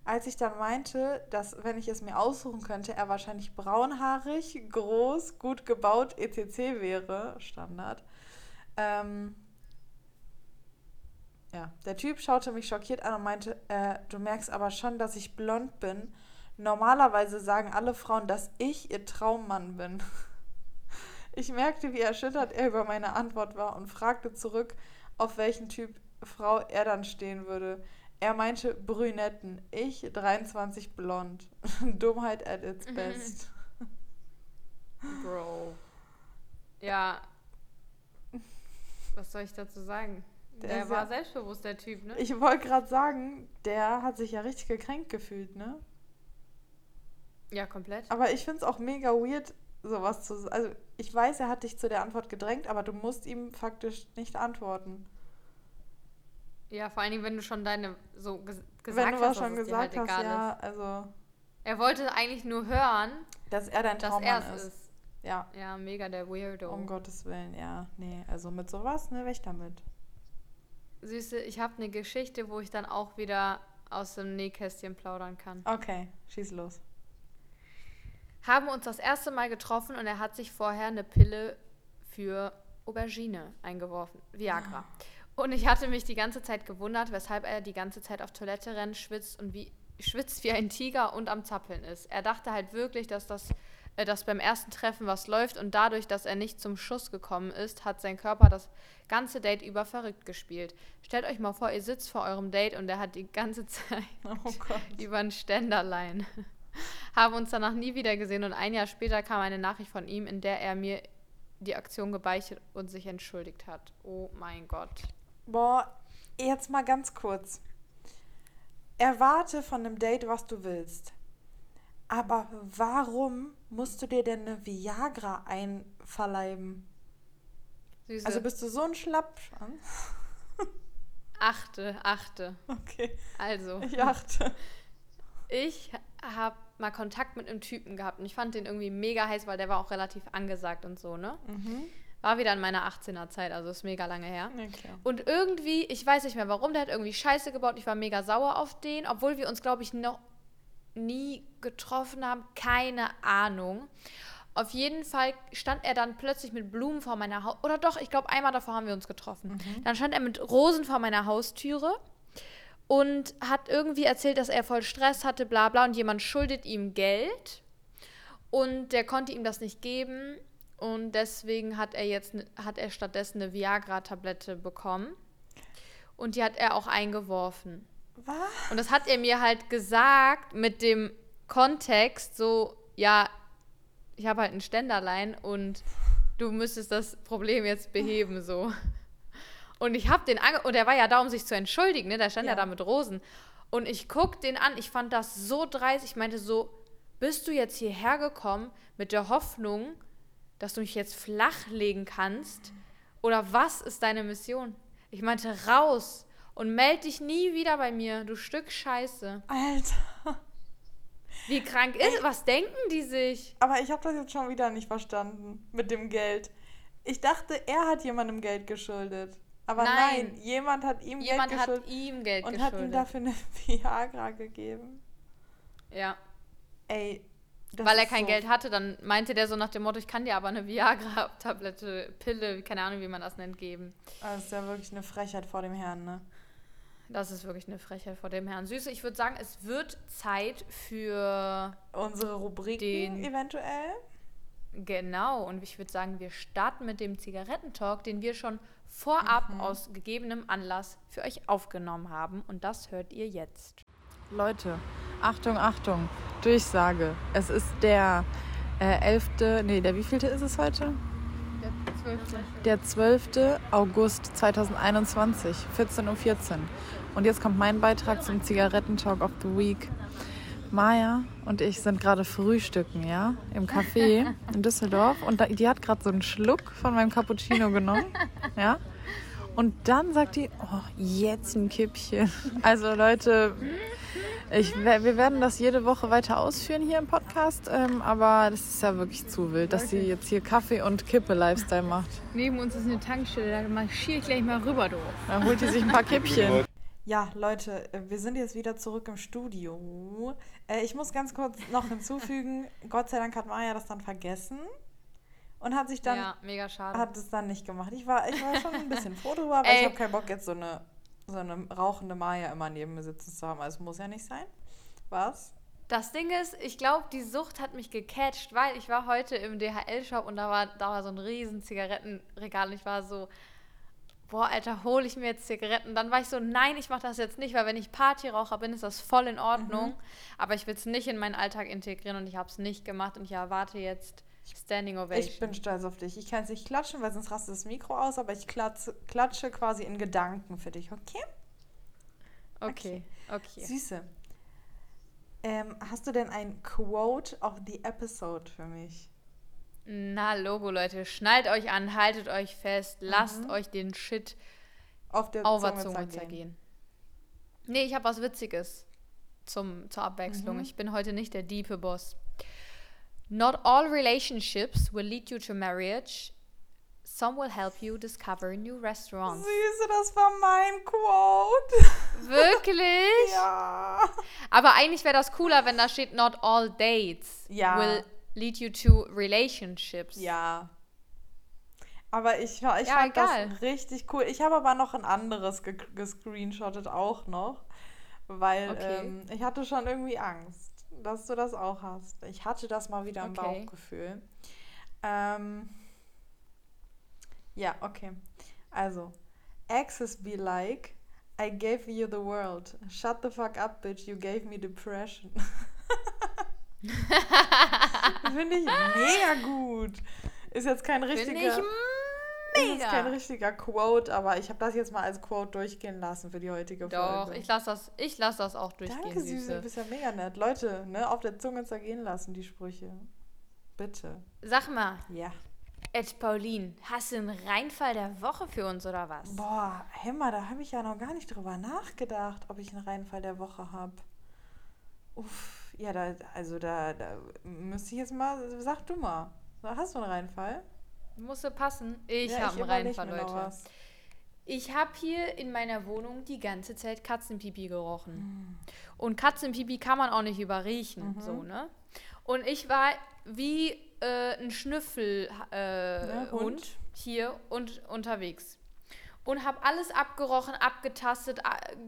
Als ich dann meinte, dass, wenn ich es mir aussuchen könnte, er wahrscheinlich braunhaarig, groß, gut gebaut, etc. wäre, Standard. Ähm, ja, der Typ schaute mich schockiert an und meinte, äh, du merkst aber schon, dass ich blond bin. Normalerweise sagen alle Frauen, dass ich ihr Traummann bin. Ich merkte, wie erschüttert er über meine Antwort war und fragte zurück, auf welchen Typ Frau er dann stehen würde. Er meinte Brünetten, ich 23 blond. Dummheit at its best. Bro. Ja. Was soll ich dazu sagen? Der, der war ja, selbstbewusst, der Typ, ne? Ich wollte gerade sagen, der hat sich ja richtig gekränkt gefühlt, ne? Ja, komplett. Aber ich finde es auch mega weird, sowas zu sagen. Also, ich weiß, er hat dich zu der Antwort gedrängt, aber du musst ihm faktisch nicht antworten. Ja, vor allen Dingen, wenn du schon deine so ges gesagt wenn du was schon gesagt halt hast, ja, ist. also. Er wollte eigentlich nur hören, dass er dein Traummann ist. ist. Ja. Ja, mega der Weirdo. Um Gottes Willen, ja. Nee, also mit sowas, ne, weg damit. Süße, ich habe eine Geschichte, wo ich dann auch wieder aus dem Nähkästchen plaudern kann. Okay, schieß los. Haben uns das erste Mal getroffen und er hat sich vorher eine Pille für Aubergine eingeworfen. Viagra. Oh. Und ich hatte mich die ganze Zeit gewundert, weshalb er die ganze Zeit auf Toilette rennt, schwitzt und wie schwitzt wie ein Tiger und am Zappeln ist. Er dachte halt wirklich, dass das äh, dass beim ersten Treffen was läuft und dadurch, dass er nicht zum Schuss gekommen ist, hat sein Körper das ganze Date über verrückt gespielt. Stellt euch mal vor, ihr sitzt vor eurem Date und er hat die ganze Zeit oh über ein Ständerlein. Haben uns danach nie wieder gesehen und ein Jahr später kam eine Nachricht von ihm, in der er mir die Aktion gebeichtet und sich entschuldigt hat. Oh mein Gott. Boah, jetzt mal ganz kurz. Erwarte von einem Date, was du willst. Aber warum musst du dir denn eine Viagra einverleiben? Süße. Also bist du so ein Schlappschwanz? Achte, achte. Okay. Also. Ich achte. Ich habe mal Kontakt mit einem Typen gehabt und ich fand den irgendwie mega heiß, weil der war auch relativ angesagt und so, ne? Mhm. War wieder in meiner 18er Zeit, also ist mega lange her. Okay. Und irgendwie, ich weiß nicht mehr warum, der hat irgendwie Scheiße gebaut. Ich war mega sauer auf den, obwohl wir uns, glaube ich, noch nie getroffen haben. Keine Ahnung. Auf jeden Fall stand er dann plötzlich mit Blumen vor meiner Haus. Oder doch, ich glaube, einmal davor haben wir uns getroffen. Mhm. Dann stand er mit Rosen vor meiner Haustüre und hat irgendwie erzählt, dass er voll Stress hatte, bla bla, und jemand schuldet ihm Geld. Und der konnte ihm das nicht geben. Und deswegen hat er jetzt hat er stattdessen eine Viagra-Tablette bekommen. Und die hat er auch eingeworfen. Was? Und das hat er mir halt gesagt mit dem Kontext, so, ja, ich habe halt ein Ständerlein und du müsstest das Problem jetzt beheben, so. Und ich habe den ange und er war ja da, um sich zu entschuldigen, ne? Der stand ja, ja da mit Rosen. Und ich guck den an, ich fand das so dreist. Ich meinte so, bist du jetzt hierher gekommen mit der Hoffnung, dass du mich jetzt flachlegen kannst? Oder was ist deine Mission? Ich meinte, raus und meld dich nie wieder bei mir, du Stück Scheiße. Alter. Wie krank ist, was denken die sich? Aber ich habe das jetzt schon wieder nicht verstanden mit dem Geld. Ich dachte, er hat jemandem Geld geschuldet. Aber nein, nein jemand hat ihm jemand Geld geschuldet. Hat ihm Geld und geschuldet. Und hat ihm dafür eine Viagra gegeben. Ja. Ey, weil er kein so Geld hatte, dann meinte der so nach dem Motto, ich kann dir aber eine Viagra-Tablette, Pille, keine Ahnung, wie man das nennt, geben. Das ist ja wirklich eine Frechheit vor dem Herrn, ne? Das ist wirklich eine Frechheit vor dem Herrn. Süße, ich würde sagen, es wird Zeit für unsere Rubriken eventuell. Genau, und ich würde sagen, wir starten mit dem Zigarettentalk, den wir schon vorab mhm. aus gegebenem Anlass für euch aufgenommen haben. Und das hört ihr jetzt. Leute, Achtung, Achtung, Durchsage. Es ist der äh, 11., nee, der wievielte ist es heute? Der Der 12. August 2021, 14.14 Uhr. Und jetzt kommt mein Beitrag zum Zigarettentalk of the Week. Maja und ich sind gerade frühstücken, ja, im Café in Düsseldorf. Und da, die hat gerade so einen Schluck von meinem Cappuccino genommen, ja. Und dann sagt die, oh, jetzt ein Kippchen. Also Leute, ich, wir werden das jede Woche weiter ausführen hier im Podcast, ähm, aber das ist ja wirklich zu wild, dass sie jetzt hier Kaffee und Kippe-Lifestyle macht. Neben uns ist eine Tankstelle, da marschiere ich gleich mal rüber, du. Da holt die sich ein paar Kippchen. Ja, Leute, äh, wir sind jetzt wieder zurück im Studio. Äh, ich muss ganz kurz noch hinzufügen, Gott sei Dank hat Maja das dann vergessen und hat sich dann Ja, mega schade. hat es dann nicht gemacht. Ich war, ich war schon ein bisschen froh drüber, weil ich habe keinen Bock jetzt so eine so eine rauchende Maya immer neben mir sitzen zu haben. Also muss ja nicht sein. Was? Das Ding ist, ich glaube, die Sucht hat mich gecatcht, weil ich war heute im DHL-Shop und da war, da war so ein riesen Zigarettenregal und ich war so, boah, Alter, hole ich mir jetzt Zigaretten? Dann war ich so, nein, ich mache das jetzt nicht, weil wenn ich Partyraucher bin, ist das voll in Ordnung. Mhm. Aber ich will es nicht in meinen Alltag integrieren und ich habe es nicht gemacht und ich erwarte jetzt Standing Ovation. Ich bin stolz auf dich. Ich kann es nicht klatschen, weil sonst rastet das Mikro aus, aber ich klatsche, klatsche quasi in Gedanken für dich, okay? Okay, okay. okay. Süße. Ähm, hast du denn ein Quote of the Episode für mich? Na, Logo, Leute. Schnallt euch an, haltet euch fest, mhm. lasst euch den Shit auf der Zunge, Zunge zergehen. Nee, ich habe was Witziges zum, zur Abwechslung. Mhm. Ich bin heute nicht der diepe Boss. Not all relationships will lead you to marriage. Some will help you discover new restaurants. Süße, das war mein Quote. Wirklich? ja. Aber eigentlich wäre das cooler, wenn da steht, not all dates ja. will lead you to relationships. Ja. Aber ich, ich ja, fand egal. das richtig cool. Ich habe aber noch ein anderes gescreenshottet auch noch, weil okay. ähm, ich hatte schon irgendwie Angst dass du das auch hast. Ich hatte das mal wieder im okay. Bauchgefühl. Ähm, ja, okay. Also, exes be like, I gave you the world. Shut the fuck up, bitch. You gave me depression. Finde ich mega gut. Ist jetzt kein richtiger mega. ist kein richtiger Quote, aber ich habe das jetzt mal als Quote durchgehen lassen für die heutige Doch, Folge. Doch, ich lasse das, lass das auch durchgehen. Danke, Süße. Süße. Du bist ja mega nett. Leute, ne, auf der Zunge zergehen lassen, die Sprüche. Bitte. Sag mal. Ja. Ed Pauline, hast du einen Reinfall der Woche für uns oder was? Boah, Hämmer, da habe ich ja noch gar nicht drüber nachgedacht, ob ich einen Reinfall der Woche habe. Uff, ja, da, also da, da müsste ich jetzt mal, sag du mal. Hast du einen Reinfall? Musste passen. Ich ja, habe einen Reinfall, Leute. Ich habe hier in meiner Wohnung die ganze Zeit Katzenpipi gerochen. Mhm. Und Katzenpipi kann man auch nicht überriechen, mhm. so, ne? Und ich war wie äh, ein Schnüffelhund äh, ja, hier und unterwegs. Und habe alles abgerochen, abgetastet,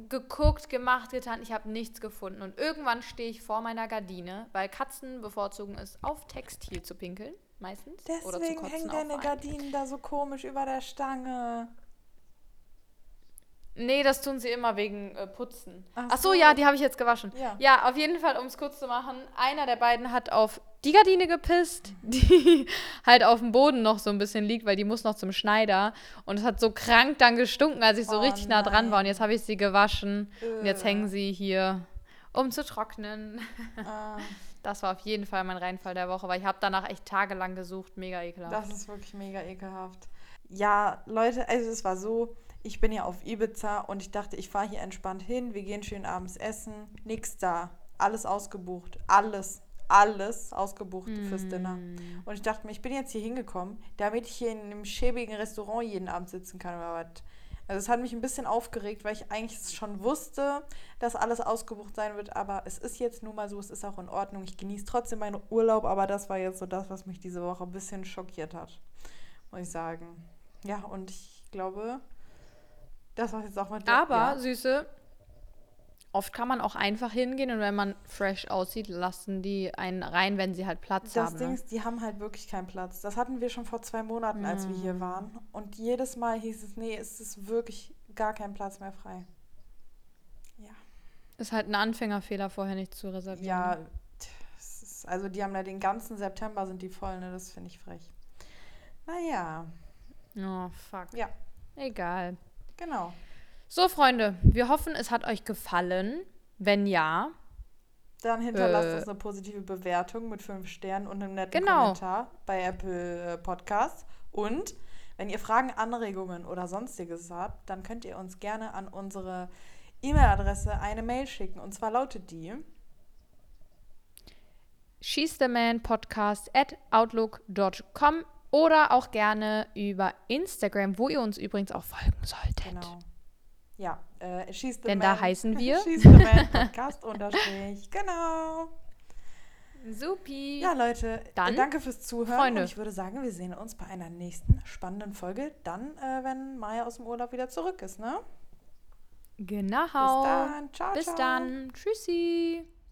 geguckt, gemacht, getan. Ich habe nichts gefunden. Und irgendwann stehe ich vor meiner Gardine, weil Katzen bevorzugen es, auf Textil zu pinkeln meistens. Deswegen hängen deine Gardinen da so komisch über der Stange. Nee, das tun sie immer wegen äh, Putzen. Ach, Ach so, ja, die habe ich jetzt gewaschen. Ja. ja, auf jeden Fall, um es kurz zu machen, einer der beiden hat auf die Gardine gepisst, die halt auf dem Boden noch so ein bisschen liegt, weil die muss noch zum Schneider. Und es hat so krank dann gestunken, als ich so oh, richtig nein. nah dran war. Und jetzt habe ich sie gewaschen. Äh. Und jetzt hängen sie hier, um zu trocknen. Ah. Das war auf jeden Fall mein Reinfall der Woche, weil ich habe danach echt tagelang gesucht. Mega ekelhaft. Das ist wirklich mega ekelhaft. Ja, Leute, also es war so, ich bin ja auf Ibiza und ich dachte, ich fahre hier entspannt hin, wir gehen schön abends essen. Nix da. Alles ausgebucht. Alles. Alles ausgebucht mm. fürs Dinner. Und ich dachte mir, ich bin jetzt hier hingekommen, damit ich hier in einem schäbigen Restaurant jeden Abend sitzen kann oder was. Also es hat mich ein bisschen aufgeregt, weil ich eigentlich schon wusste, dass alles ausgebucht sein wird, aber es ist jetzt nun mal so, es ist auch in Ordnung. Ich genieße trotzdem meinen Urlaub, aber das war jetzt so das, was mich diese Woche ein bisschen schockiert hat, muss ich sagen. Ja, und ich glaube, das war jetzt auch mal... Aber, ja. Süße, Oft kann man auch einfach hingehen und wenn man fresh aussieht, lassen die einen rein, wenn sie halt Platz das haben. Das Ding ne? ist, die haben halt wirklich keinen Platz. Das hatten wir schon vor zwei Monaten, als mm. wir hier mm. waren. Und jedes Mal hieß es, nee, es ist wirklich gar kein Platz mehr frei. Ja. Ist halt ein Anfängerfehler, vorher nicht zu reservieren. Ja, ist, also die haben ja den ganzen September sind die voll, ne? Das finde ich frech. Naja. Oh, fuck. Ja, Egal. genau. So, Freunde, wir hoffen, es hat euch gefallen. Wenn ja, Dann hinterlasst Äh. uns eine positive Bewertung mit fünf Sternen und einem netten Genau. Kommentar bei Apple äh, Podcasts. Und wenn ihr Fragen, Anregungen oder sonstiges habt, dann könnt ihr uns gerne an unsere E-Mail-Adresse eine Mail schicken. Und zwar lautet die She's the Man Podcast at outlook.com oder auch gerne über Instagram, wo ihr uns übrigens auch folgen solltet. Genau. Ja, äh, the Denn Man. da heißen wir- Podcast unterstrich. Genau. Supi. Ja, Leute, Dann, äh, danke fürs Zuhören. Freunde. Und ich würde sagen, wir sehen uns bei einer nächsten spannenden Folge. Dann, äh, wenn Maya aus dem Urlaub wieder zurück ist, ne? Genau. Bis dann. Ciao, Bis ciao. dann. Tschüssi.